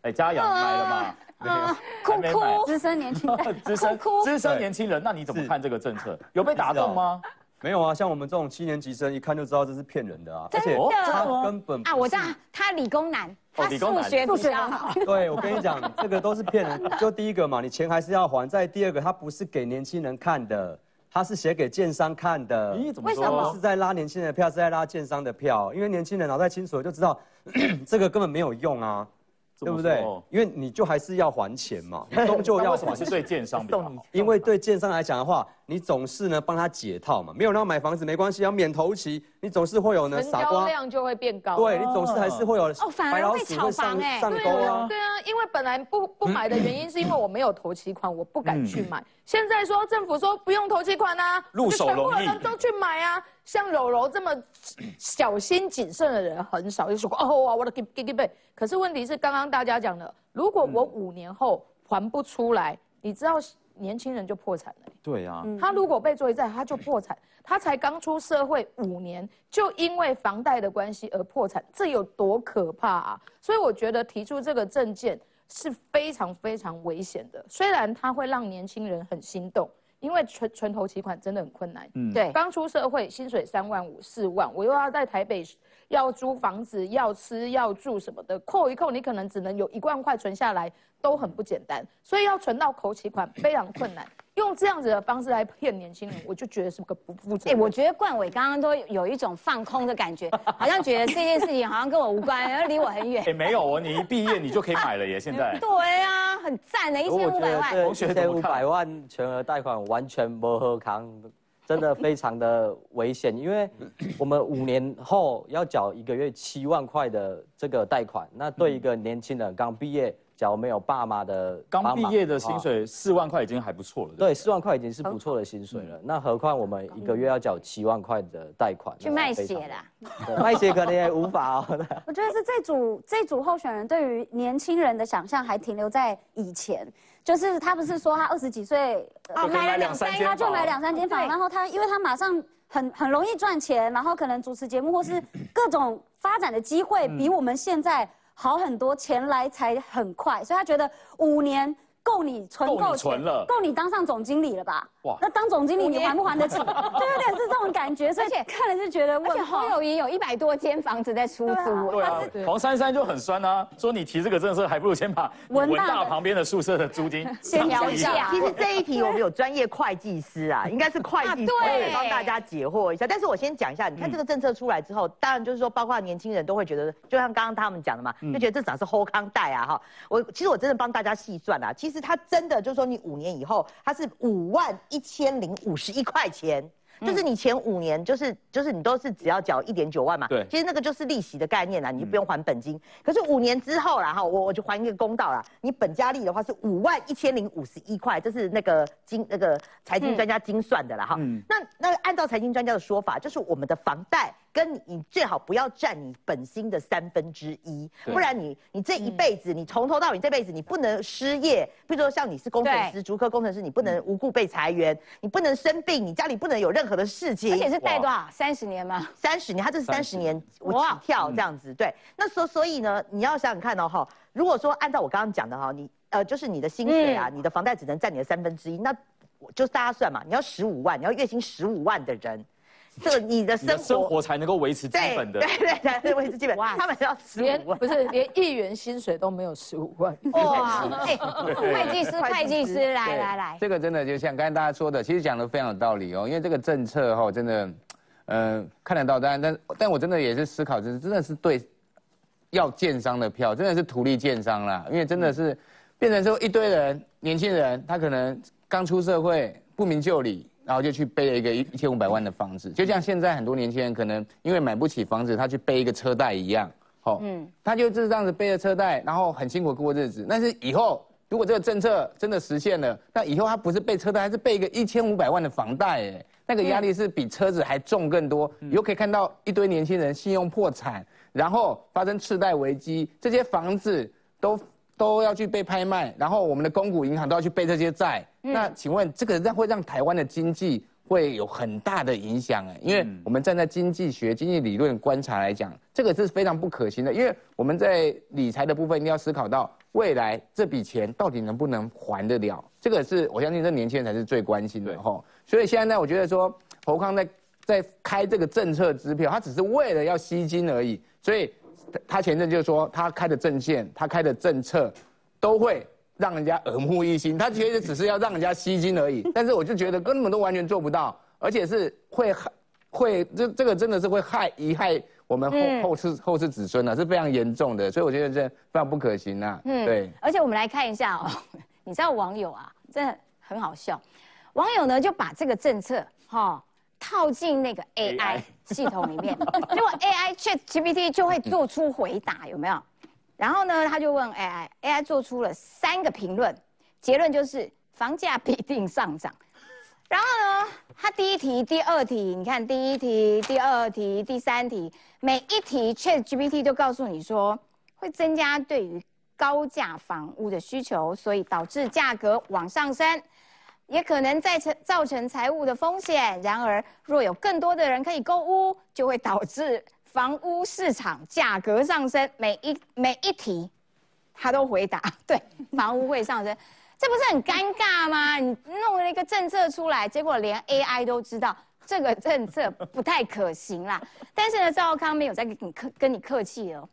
哎，嘉阳 [LAUGHS] [LAUGHS] 买了吗？啊，哭哭，资深年轻人，[LAUGHS] 资深资深年轻人，那你怎么看这个政策？有被打动吗？没有啊，像我们这种七年级生，一看就知道这是骗人的啊，而且他根本啊，我知道他理工男，他数学比较好。对，我跟你讲，这个都是骗人。就第一个嘛，你钱还是要还；再第二个，他不是给年轻人看的，他是写给建商看的。咦，怎么说？是在拉年轻人的票，是在拉建商的票？因为年轻人脑袋清楚就知道，[CLEARS THROAT] 这个根本没有用啊。对不对？因为你就还是要还钱嘛，[LAUGHS] 终究要。为什么是对建商比较好？因为对建商来讲的话，你总是呢帮他解套嘛。没有人要买房子没关系，要免头期，你总是会有呢。傻瓜量就会变高。对你总是还是会有。哦，反而会炒房哎。上钩啊。对啊，因为本来不不买的原因是因为我没有头期款，我不敢去买。现在说政府说不用头期款啊，入手容易，都去买啊。像柔柔这么小心谨慎的人很少，就说哦哇，我的给给给背。可是问题是，刚刚大家讲的，如果我五年后还不出来，你知道年轻人就破产了。对啊，他如果被追债，他就破产。他才刚出社会五年，就因为房贷的关系而破产，这有多可怕啊！所以我觉得提出这个证件是非常非常危险的。虽然它会让年轻人很心动。因为存存头期款真的很困难，嗯，对，刚出社会，薪水三万五、四万，我又要在台北要租房子、要吃、要住什么的，扣一扣，你可能只能有一万块存下来，都很不简单，所以要存到口期款非常困难。用这样子的方式来骗年轻人，我就觉得是个不负责。哎，我觉得冠伟刚刚都有一种放空的感觉，好像觉得这件事情好像跟我无关，要离我很远。哎，没有哦，你一毕业你就可以买了耶，现在。[LAUGHS] 对啊，很赞的，一千五百万。一千五百万全额贷款完全不喝康，真的非常的危险，因为我们五年后要缴一个月七万块的这个贷款，那对一个年轻人刚毕业。假如没有爸妈的刚毕业的薪水四万块已经还不错了。对，四万块已经是不错的薪水了。那何况我们一个月要缴七万块的贷款，去卖血啦，卖血可能也无法哦。[LAUGHS] 我觉得是这组这组候选人对于年轻人的想象还停留在以前，就是他不是说他二十几岁啊买了两三间，他就买两三间房，然后他因为他马上很很容易赚钱，然后可能主持节目或是各种发展的机会比我们现在。好很多，钱来才很快，所以他觉得五年够你存够钱了，够你当上总经理了吧？哇，那当总经理你还不还得起？[LAUGHS] 对有点是这种感觉，所以看了就觉得，而且侯友谊有一百多间房子在出租。对啊，黄珊珊就很酸啊，说你提这个政策，还不如先把 [LAUGHS] 文大旁边的宿舍的租金先调一下。其实这一题我们有专业会计师啊，[LAUGHS] 应该是会计师帮大家解惑一下。但是我先讲一下，你看这个政策出来之后，当然就是说，包括年轻人都会觉得，就像刚刚他们讲的嘛，就觉得这只是后康贷啊哈。我其实我真的帮大家细算啊，其实他真的就是说，你五年以后他是五万一千零五十一块钱。就是你前五年，就是就是你都是只要缴一点九万嘛，对，其实那个就是利息的概念啦，你就不用还本金。可是五年之后啦，哈，我我就还一个公道啦，你本加利的话是五万一千零五十一块，这是那个精那个财经专家精算的啦，哈。那那按照财经专家的说法，就是我们的房贷。跟你，你最好不要占你本薪的三分之一，不然你你这一辈子，你从头到尾这辈子，你不能失业。比如说像你是工程师，竹科工程师，你不能无故被裁员，你不能生病，你家里不能有任何的事情。而且是贷多少？三十年吗？三十年，他这是三十年我起跳这样子。对，那所所以呢，你要想想看哦哈，如果说按照我刚刚讲的哈，你呃就是你的薪水啊，你的房贷只能占你的三分之一，那就大家算嘛，你要十五万，你要月薪十五万的人。这个你的生活生活才能够维持基本的，对对才能维持基本。哇，他们要十五万，不是连议员薪水都没有十五万。哇，[LAUGHS] 会计师，会计师，来来来，这个真的就像刚才大家说的，其实讲的非常有道理哦。因为这个政策哈，真的，嗯，看得到，但但但我真的也是思考，就是真的是对要建商的票，真的是土地建商啦。因为真的是变成说一堆人，年轻人，他可能刚出社会，不明就里。然后就去背了一个一一千五百万的房子，就像现在很多年轻人可能因为买不起房子，他去背一个车贷一样，哦，嗯，他就是这样子背着车贷，然后很辛苦过日子。但是以后如果这个政策真的实现了，那以后他不是背车贷，还是背一个一千五百万的房贷，哎，那个压力是比车子还重更多。以后可以看到一堆年轻人信用破产，然后发生次贷危机，这些房子都。都要去被拍卖，然后我们的公股银行都要去背这些债。那请问这个让会让台湾的经济会有很大的影响哎，因为我们站在经济学、经济理论观察来讲，这个是非常不可行的。因为我们在理财的部分一定要思考到未来这笔钱到底能不能还得了，这个是我相信这年轻人才是最关心的哈。所以现在呢，我觉得说侯康在在开这个政策支票，他只是为了要吸金而已，所以。他前阵就说，他开的政见，他开的政策，都会让人家耳目一新。他觉得只是要让人家吸睛而已，[LAUGHS] 但是我就觉得根本都完全做不到，而且是会害，会这这个真的是会害贻害我们后后世后世子孙呢是非常严重的，所以我觉得这非常不可行啊。嗯，对。而且我们来看一下哦，[LAUGHS] 你知道网友啊，真的很好笑，网友呢就把这个政策哈套进那个 AI 系统里面，[LAUGHS] 结果 AI ChatGPT 就会做出回答，有没有？然后呢，他就问 AI，AI 做出了三个评论，结论就是房价必定上涨。然后呢，他第一题、第二题，你看第一题、第二题、第三题，每一题 Chat GPT 都告诉你说会增加对于高价房屋的需求，所以导致价格往上升，也可能再成造成财务的风险。然而，若有更多的人可以购屋，就会导致房屋市场价格上升。每一每一题，他都回答对，房屋会上升。这不是很尴尬吗？你弄了一个政策出来，结果连 AI 都知道这个政策不太可行啦。但是呢，赵康没有在跟你客跟你客气哦。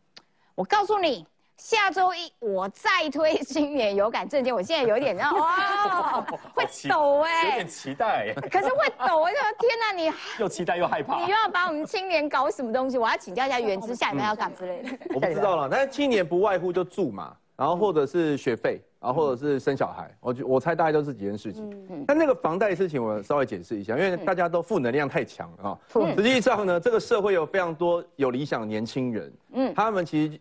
我告诉你，下周一我再推青年有感证件，我现在有点让哇，[LAUGHS] 会抖哎，有点期待。可是会抖，我就天哪，你 [LAUGHS] 又期待又害怕，你又要把我们青年搞什么东西？我要请教一下原之下你们要干之类的。我不知道了，[LAUGHS] 但是青年不外乎就住嘛，然后或者是学费。然后或者是生小孩，我我猜大概都是几件事情。但那个房贷事情，我稍微解释一下，因为大家都负能量太强了啊。实际上呢，这个社会有非常多有理想的年轻人，嗯，他们其实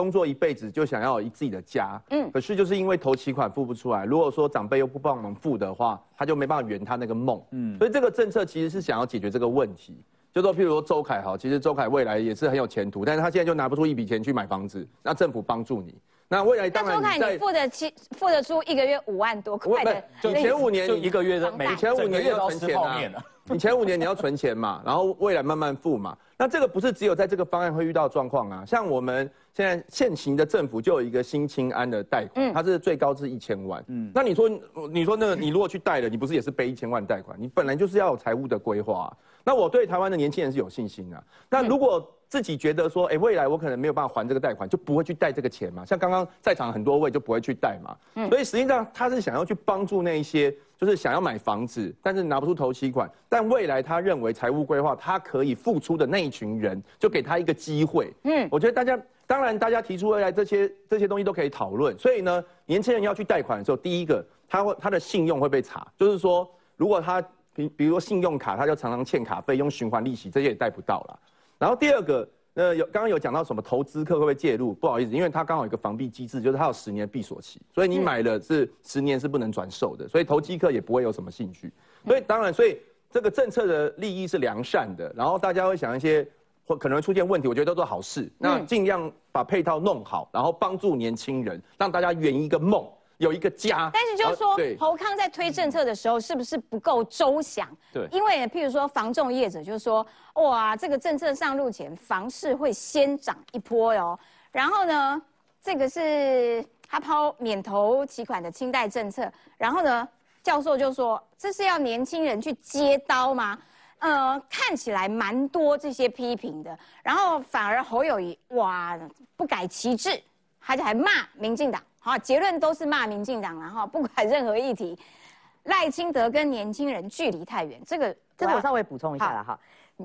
工作一辈子就想要有自己的家，嗯，可是就是因为头期款付不出来，如果说长辈又不帮忙付的话，他就没办法圆他那个梦，嗯，所以这个政策其实是想要解决这个问题。就说譬如说周凯哈，其实周凯未来也是很有前途，但是他现在就拿不出一笔钱去买房子，那政府帮助你。那未来当然，你付得起，付得出一个月五万多块的，就前五年就一个月的，每前五年要存钱啊。你前五年你要存钱嘛，[LAUGHS] 然后未来慢慢付嘛。那这个不是只有在这个方案会遇到状况啊，像我们现在现行的政府就有一个新清安的贷款，它是最高至一千万。嗯，那你说，你说那个你如果去贷了，你不是也是背一千万贷款？你本来就是要有财务的规划。那我对台湾的年轻人是有信心的。那如果自己觉得说，哎，未来我可能没有办法还这个贷款，就不会去贷这个钱嘛。像刚刚在场很多位就不会去贷嘛。嗯。所以实际上他是想要去帮助那一些，就是想要买房子，但是拿不出头期款，但未来他认为财务规划他可以付出的那一群人，就给他一个机会。嗯。我觉得大家当然大家提出未来这些这些东西都可以讨论。所以呢，年轻人要去贷款的时候，第一个他会他的信用会被查，就是说如果他比比如说信用卡，他就常常欠卡费，用循环利息，这些也贷不到了。然后第二个，呃，有刚刚有讲到什么投资客会不会介入？不好意思，因为它刚好有一个防避机制，就是它有十年闭锁期，所以你买了是十年是不能转售的，所以投机客也不会有什么兴趣。所以当然，所以这个政策的利益是良善的，然后大家会想一些或可能会出现问题，我觉得都是好事。那尽量把配套弄好，然后帮助年轻人，让大家圆一个梦。有一个家，但是就是说，侯康在推政策的时候，是不是不够周详？对，因为譬如说，房仲业者就是说，哇，这个政策上路前，房市会先涨一波哟。然后呢，这个是他抛免投期款的清贷政策。然后呢，教授就说，这是要年轻人去接刀吗？呃，看起来蛮多这些批评的。然后反而侯友谊，哇，不改旗帜，他就还骂民进党。好，结论都是骂民进党，了哈不管任何议题，赖清德跟年轻人距离太远，这个这个我稍微补充一下了哈。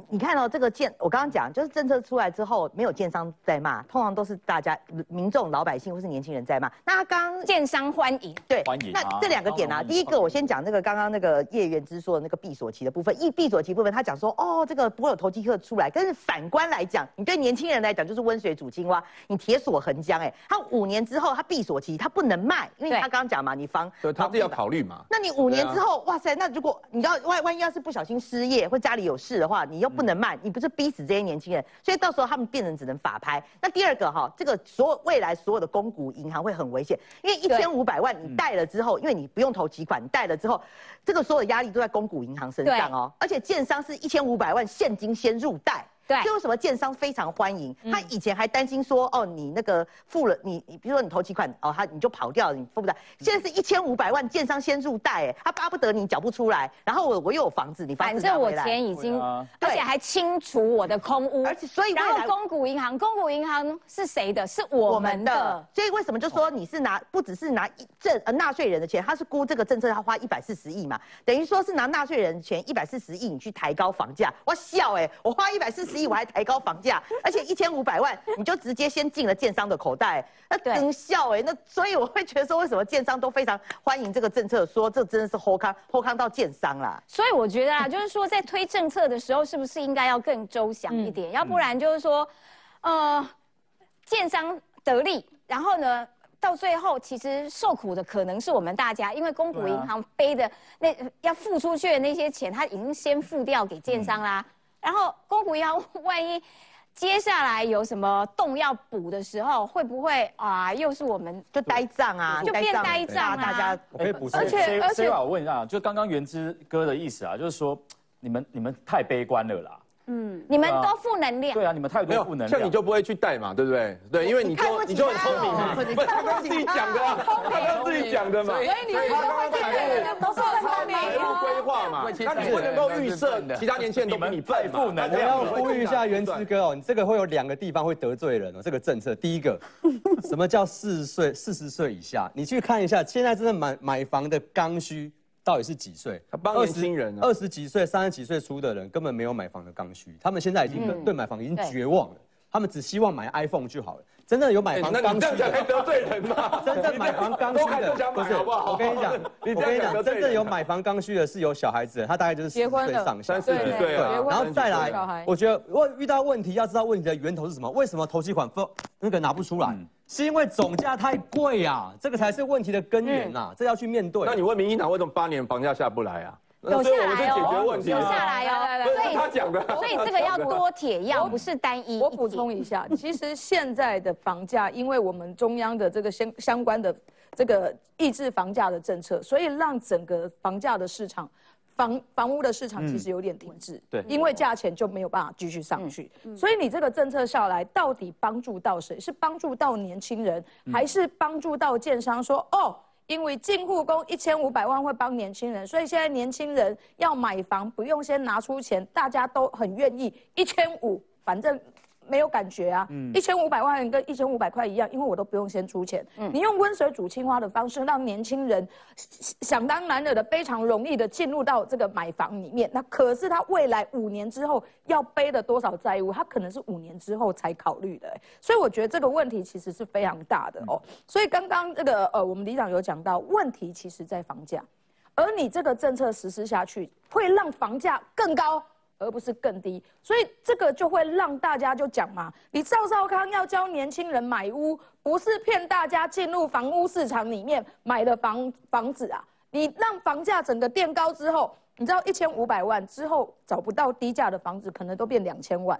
你看到这个建，我刚刚讲就是政策出来之后，没有建商在骂，通常都是大家民众、老百姓或是年轻人在骂。那刚建商欢迎，对，欢迎。那这两个点啊，第一个我先讲那个刚刚那个叶元之说的那个闭锁期的部分，一闭锁期部分，他讲说哦，这个不会有投机客出来。但是反观来讲，你对年轻人来讲就是温水煮青蛙，你铁锁横江哎，他五年之后他闭锁期他不能卖，因为他刚刚讲嘛，你房，对，他是要考虑嘛。那你五年之后，哇塞，那如果你要万万一要是不小心失业或家里有事的话，你又不能卖，你不是。逼死这些年轻人，所以到时候他们变成只能法拍。那第二个哈，这个所有未来所有的公股银行会很危险，因为一千五百万你贷了之后，因为你不用投几款，你贷了之后，这个所有的压力都在公股银行身上哦。而且建商是一千五百万现金先入贷。对，这为什么建商非常欢迎？他以前还担心说，哦，你那个付了你，你比如说你投几款，哦，他你就跑掉了，你付不来。现在是一千五百万，建商先入贷，哎，他巴不得你缴不出来，然后我我又有房子，你反正我钱已经，而且还清除我的空屋，而且所以然后公股银行，公股银行是谁的？是我们的。所以为什么就说你是拿不只是拿政呃纳税人的钱，他是估这个政策要花一百四十亿嘛，等于说是拿纳税人钱一百四十亿，你去抬高房价，我笑哎，我花一百四十。十亿，我还抬高房价，而且一千五百万你就直接先进了建商的口袋，那真笑哎！那所以我会觉得说，为什么建商都非常欢迎这个政策？说这真的是后康后康到建商啦。所以我觉得啊，就是说在推政策的时候，是不是应该要更周详一点？要不然就是说，呃，建商得利，然后呢？到最后，其实受苦的可能是我们大家，因为公股银行背的那要付出去的那些钱，他已经先付掉给建商啦。然后公股银行万一接下来有什么洞要补的时候，会不会啊？又是我们就呆账啊，就变呆账啊？大家我可以补充。而且而且，我问一下，就刚刚原之哥的意思啊，就是说你们你们太悲观了啦。嗯，你们都负能量。对啊，你们太多负能量。像你就不会去带嘛，对不对？对，因为你就你就很聪明嘛。不是他刚自己讲的，[LAUGHS] 他刚自己讲的嘛。所以你们都是聪明。财务规划嘛，那你不能够预设其他年轻人都比你笨负能量。我要呼吁一下原之哥哦，你这个会有两个地方会得罪人哦。这个政策，第一个，什么叫四十岁？四十岁以下，你去看一下，现在真的买买房的刚需。到底是几岁？二十人，二十几岁、三十几岁出的人根本没有买房的刚需，他们现在已经对买房已经绝望了，他们只希望买 iPhone 就好了。真的有买房刚需的，这样得罪人吗？[LAUGHS] 真正买房刚需的，不是，我跟你讲，[LAUGHS] 我跟你讲，真正有买房刚需的是有小孩子的，他大概就是结婚上三四十岁，然后再来，我觉得问遇到问题要知道问题的源头是什么？为什么投期款不那个拿不出来？是因为总价太贵啊，这个才是问题的根源呐，这要去面对。那你问民进党为什么八年房价下不来啊？有下来哦，有下来哦，所以他讲的，所以这个要多铁药，不是单一。我补充一下，其实现在的房价，因为我们中央的这个相相关的这个抑制房价的政策，所以让整个房价的市场。房房屋的市场其实有点停滞，对，因为价钱就没有办法继续上去，所以你这个政策下来，到底帮助到谁？是帮助到年轻人，还是帮助到建商？说哦，因为进户工一千五百万会帮年轻人，所以现在年轻人要买房不用先拿出钱，大家都很愿意一千五，反正。没有感觉啊，一千五百万跟一千五百块一样，因为我都不用先出钱。你用温水煮青蛙的方式，让年轻人想当然了的非常容易的进入到这个买房里面。那可是他未来五年之后要背的多少债务，他可能是五年之后才考虑的。所以我觉得这个问题其实是非常大的哦。所以刚刚这个呃，我们李长有讲到，问题其实在房价，而你这个政策实施下去，会让房价更高。而不是更低，所以这个就会让大家就讲嘛，你赵少康要教年轻人买屋，不是骗大家进入房屋市场里面买的房房子啊，你让房价整个垫高之后，你知道一千五百万之后找不到低价的房子，可能都变两千万，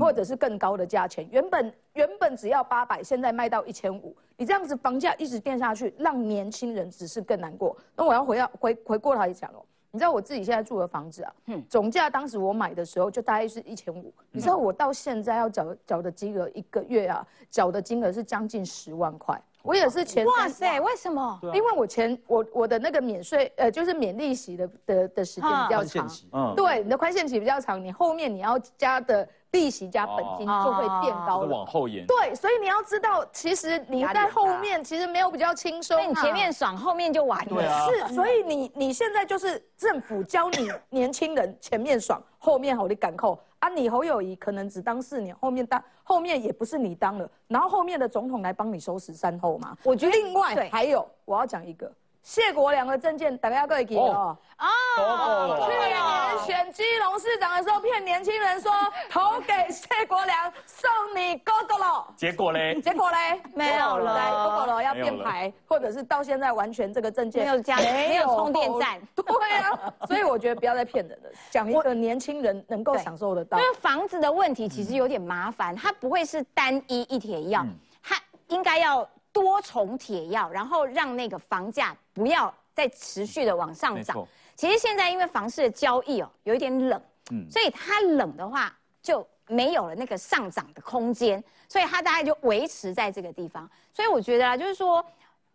或者是更高的价钱，原本原本只要八百，现在卖到一千五，你这样子房价一直垫下去，让年轻人只是更难过。那我要回要回回过来讲哦。你知道我自己现在住的房子啊，总价当时我买的时候就大概是一千五。你知道我到现在要缴缴的金额一个月啊，缴的金额是将近十万块。我也是前哇塞，为什么？因为我前我我的那个免税呃，就是免利息的的的时间比较长。嗯，对，你的宽限期比较长，你后面你要加的。利息加本金就会变高了，往后延。对，所以你要知道，其实你在后面其实没有比较轻松，你前面爽，后面就完了。是，所以你你现在就是政府教你年轻人前面爽，后面好你赶扣啊！你侯友谊可能只当四年，后面当后面也不是你当了，然后后面的总统来帮你收拾善后嘛。我觉得另外还有，我要讲一个。谢国良的证件，大家各位记得哦。哦，去年选基隆市长的时候，骗年轻人说投给谢国良，送你哥哥了。结果嘞？结果嘞？没有了，哥哥了要变牌，或者是到现在完全这个证件没有加，没有充电站。[LAUGHS] 对啊，所以我觉得不要再骗人了，讲一个年轻人能够享受得到。因为房子的问题其实有点麻烦，它不会是单一一铁药，它应该要。多重铁药，然后让那个房价不要再持续的往上涨。其实现在因为房市的交易哦有一点冷，嗯，所以它冷的话就没有了那个上涨的空间，所以它大概就维持在这个地方。所以我觉得啊，就是说，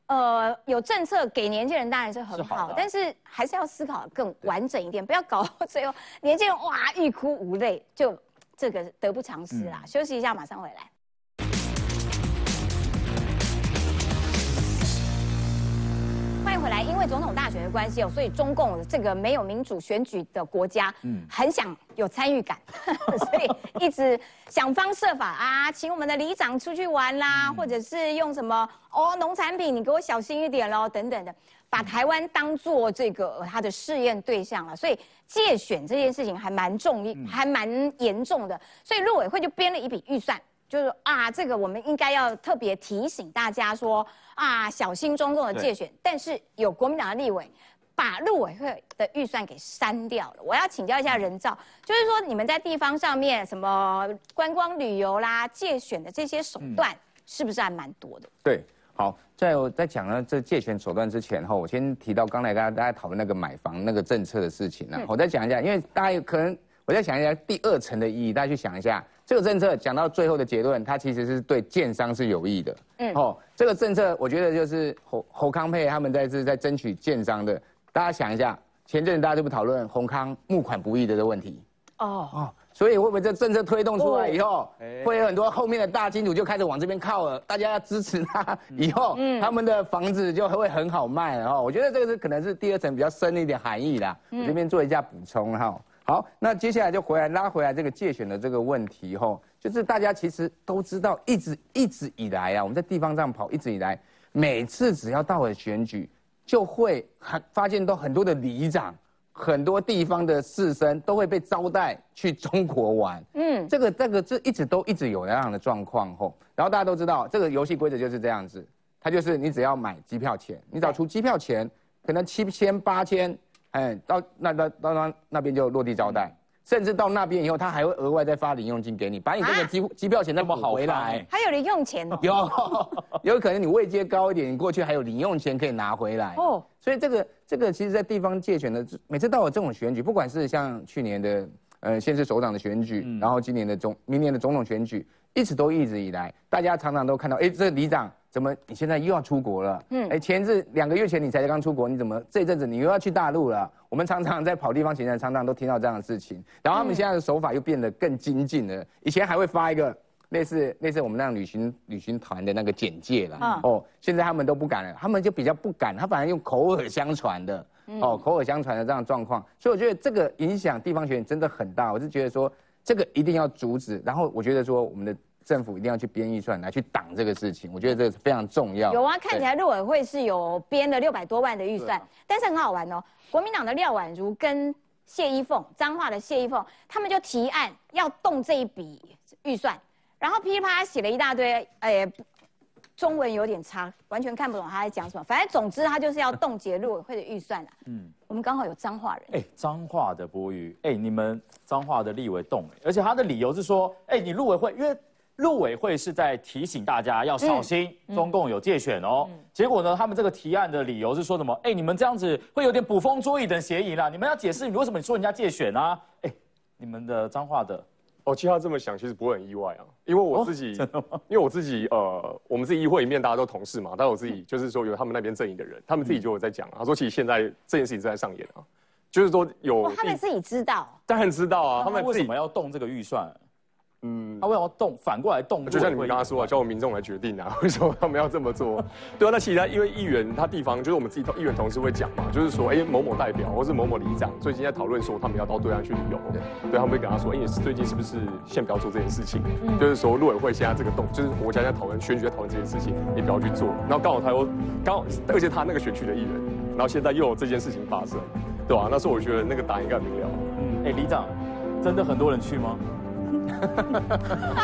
呃，有政策给年轻人当然是很好，但是还是要思考更完整一点，不要搞到最后年轻人哇欲哭无泪，就这个得不偿失啦。休息一下，马上回来。回回来，因为总统大选的关系哦，所以中共这个没有民主选举的国家，嗯，很想有参与感，[LAUGHS] 所以一直想方设法啊，请我们的里长出去玩啦，或者是用什么哦，农产品你给我小心一点喽，等等的，把台湾当做这个他的试验对象了。所以借选这件事情还蛮重，还蛮严重的。所以陆委会就编了一笔预算。就是啊，这个我们应该要特别提醒大家说啊，小心中共的借选。但是有国民党的立委把陆委会的预算给删掉了。我要请教一下人造，就是说你们在地方上面什么观光旅游啦、借选的这些手段，是不是还蛮多的？对，好，在我在讲呢这借选手段之前哈，我先提到刚才大家大家讨论那个买房那个政策的事情呢，我再讲一下，因为大家有可能我再想一下第二层的意义，大家去想一下。这个政策讲到最后的结论，它其实是对建商是有益的。嗯，哦，这个政策我觉得就是侯侯康佩他们在这在争取建商的。大家想一下，前阵子大家就不讨论宏康募款不易的这个问题。哦哦，所以会不会这政策推动出来以后，会有很多后面的大金主就开始往这边靠了？大家要支持他，以后他们的房子就会很好卖了。哈，我觉得这个是可能是第二层比较深的一点含义啦。我这边做一下补充哈。好，那接下来就回来拉回来这个借选的这个问题吼，就是大家其实都知道，一直一直以来啊，我们在地方上跑，一直以来，每次只要到了选举，就会很发现都很多的里长，很多地方的士绅都会被招待去中国玩。嗯，这个这个这一直都一直有那样的状况吼，然后大家都知道，这个游戏规则就是这样子，它就是你只要买机票钱，你只要出机票钱，可能七千八千。哎，到那那到那那边就落地招待，甚至到那边以后，他还会额外再发零用金给你，把你这个机机票钱再补回来。还有零用钱？[LAUGHS] 有，[LAUGHS] 有可能你位阶高一点，你过去还有零用钱可以拿回来。哦，所以这个这个其实，在地方借选的，每次到了这种选举，不管是像去年的呃县市首长的选举，然后今年的总明年的总统选举，一直都一直以来，大家常常都看到，哎，这里长。怎么？你现在又要出国了？嗯，哎，前日两个月前你才刚出国，你怎么这阵子你又要去大陆了？我们常常在跑地方行程，常常都听到这样的事情。然后他们现在的手法又变得更精进了。以前还会发一个类似类似我们那样旅行旅行团的那个简介了。哦，现在他们都不敢了，他们就比较不敢，他反而用口耳相传的。哦，口耳相传的这样状况，所以我觉得这个影响地方选真的很大。我是觉得说这个一定要阻止。然后我觉得说我们的。政府一定要去编预算来去挡这个事情，我觉得这个是非常重要。有啊，看起来陆委会是有编了六百多万的预算，但是很好玩哦。国民党的廖婉如跟谢依凤，脏话的谢依凤，他们就提案要动这一笔预算，然后噼里啪啦写了一大堆，哎，中文有点差，完全看不懂他在讲什么。反正总之他就是要冻结陆委会的预算了。嗯，我们刚好有脏话人，哎，脏话的博宇，哎，你们脏话的立委动，而且他的理由是说，哎，你陆委会因为。陆委会是在提醒大家要小心，中共有借选哦。结果呢，他们这个提案的理由是说什么？哎，你们这样子会有点捕风捉影的嫌疑啦。你们要解释你为什么你说人家借选啊？哎，你们的脏话的，哦，其实他这么想其实不会很意外啊，因为我自己，因为我自己，呃，我们自己议会里面大家都同事嘛，但我自己就是说有他们那边阵营的人，他们自己就有在讲，他说其实现在这件事情正在上演啊，就是说有，他们自己知道，当然知道啊，他们为什么要动这个预算？嗯，他为什么动？反过来动？就像你们刚刚说啊，叫我民众来决定啊，[LAUGHS] 为什么他们要这么做？对啊，那其实因为议员他地方就是我们自己议员同事会讲嘛，就是说，哎，某某代表或是某某里长最近在讨论说他们要到对岸去旅游，对，他们会跟他说，哎，最近是不是先不要做这件事情？就是说，陆委会现在这个动，就是国家在讨论选举在讨论这件事情，你不要去做。然后刚好他又刚好，而且他那个选区的议员，然后现在又有这件事情发生，对吧？那时候我觉得那个答案应该明了。嗯，哎，里长，真的很多人去吗？哈哈哈哈哈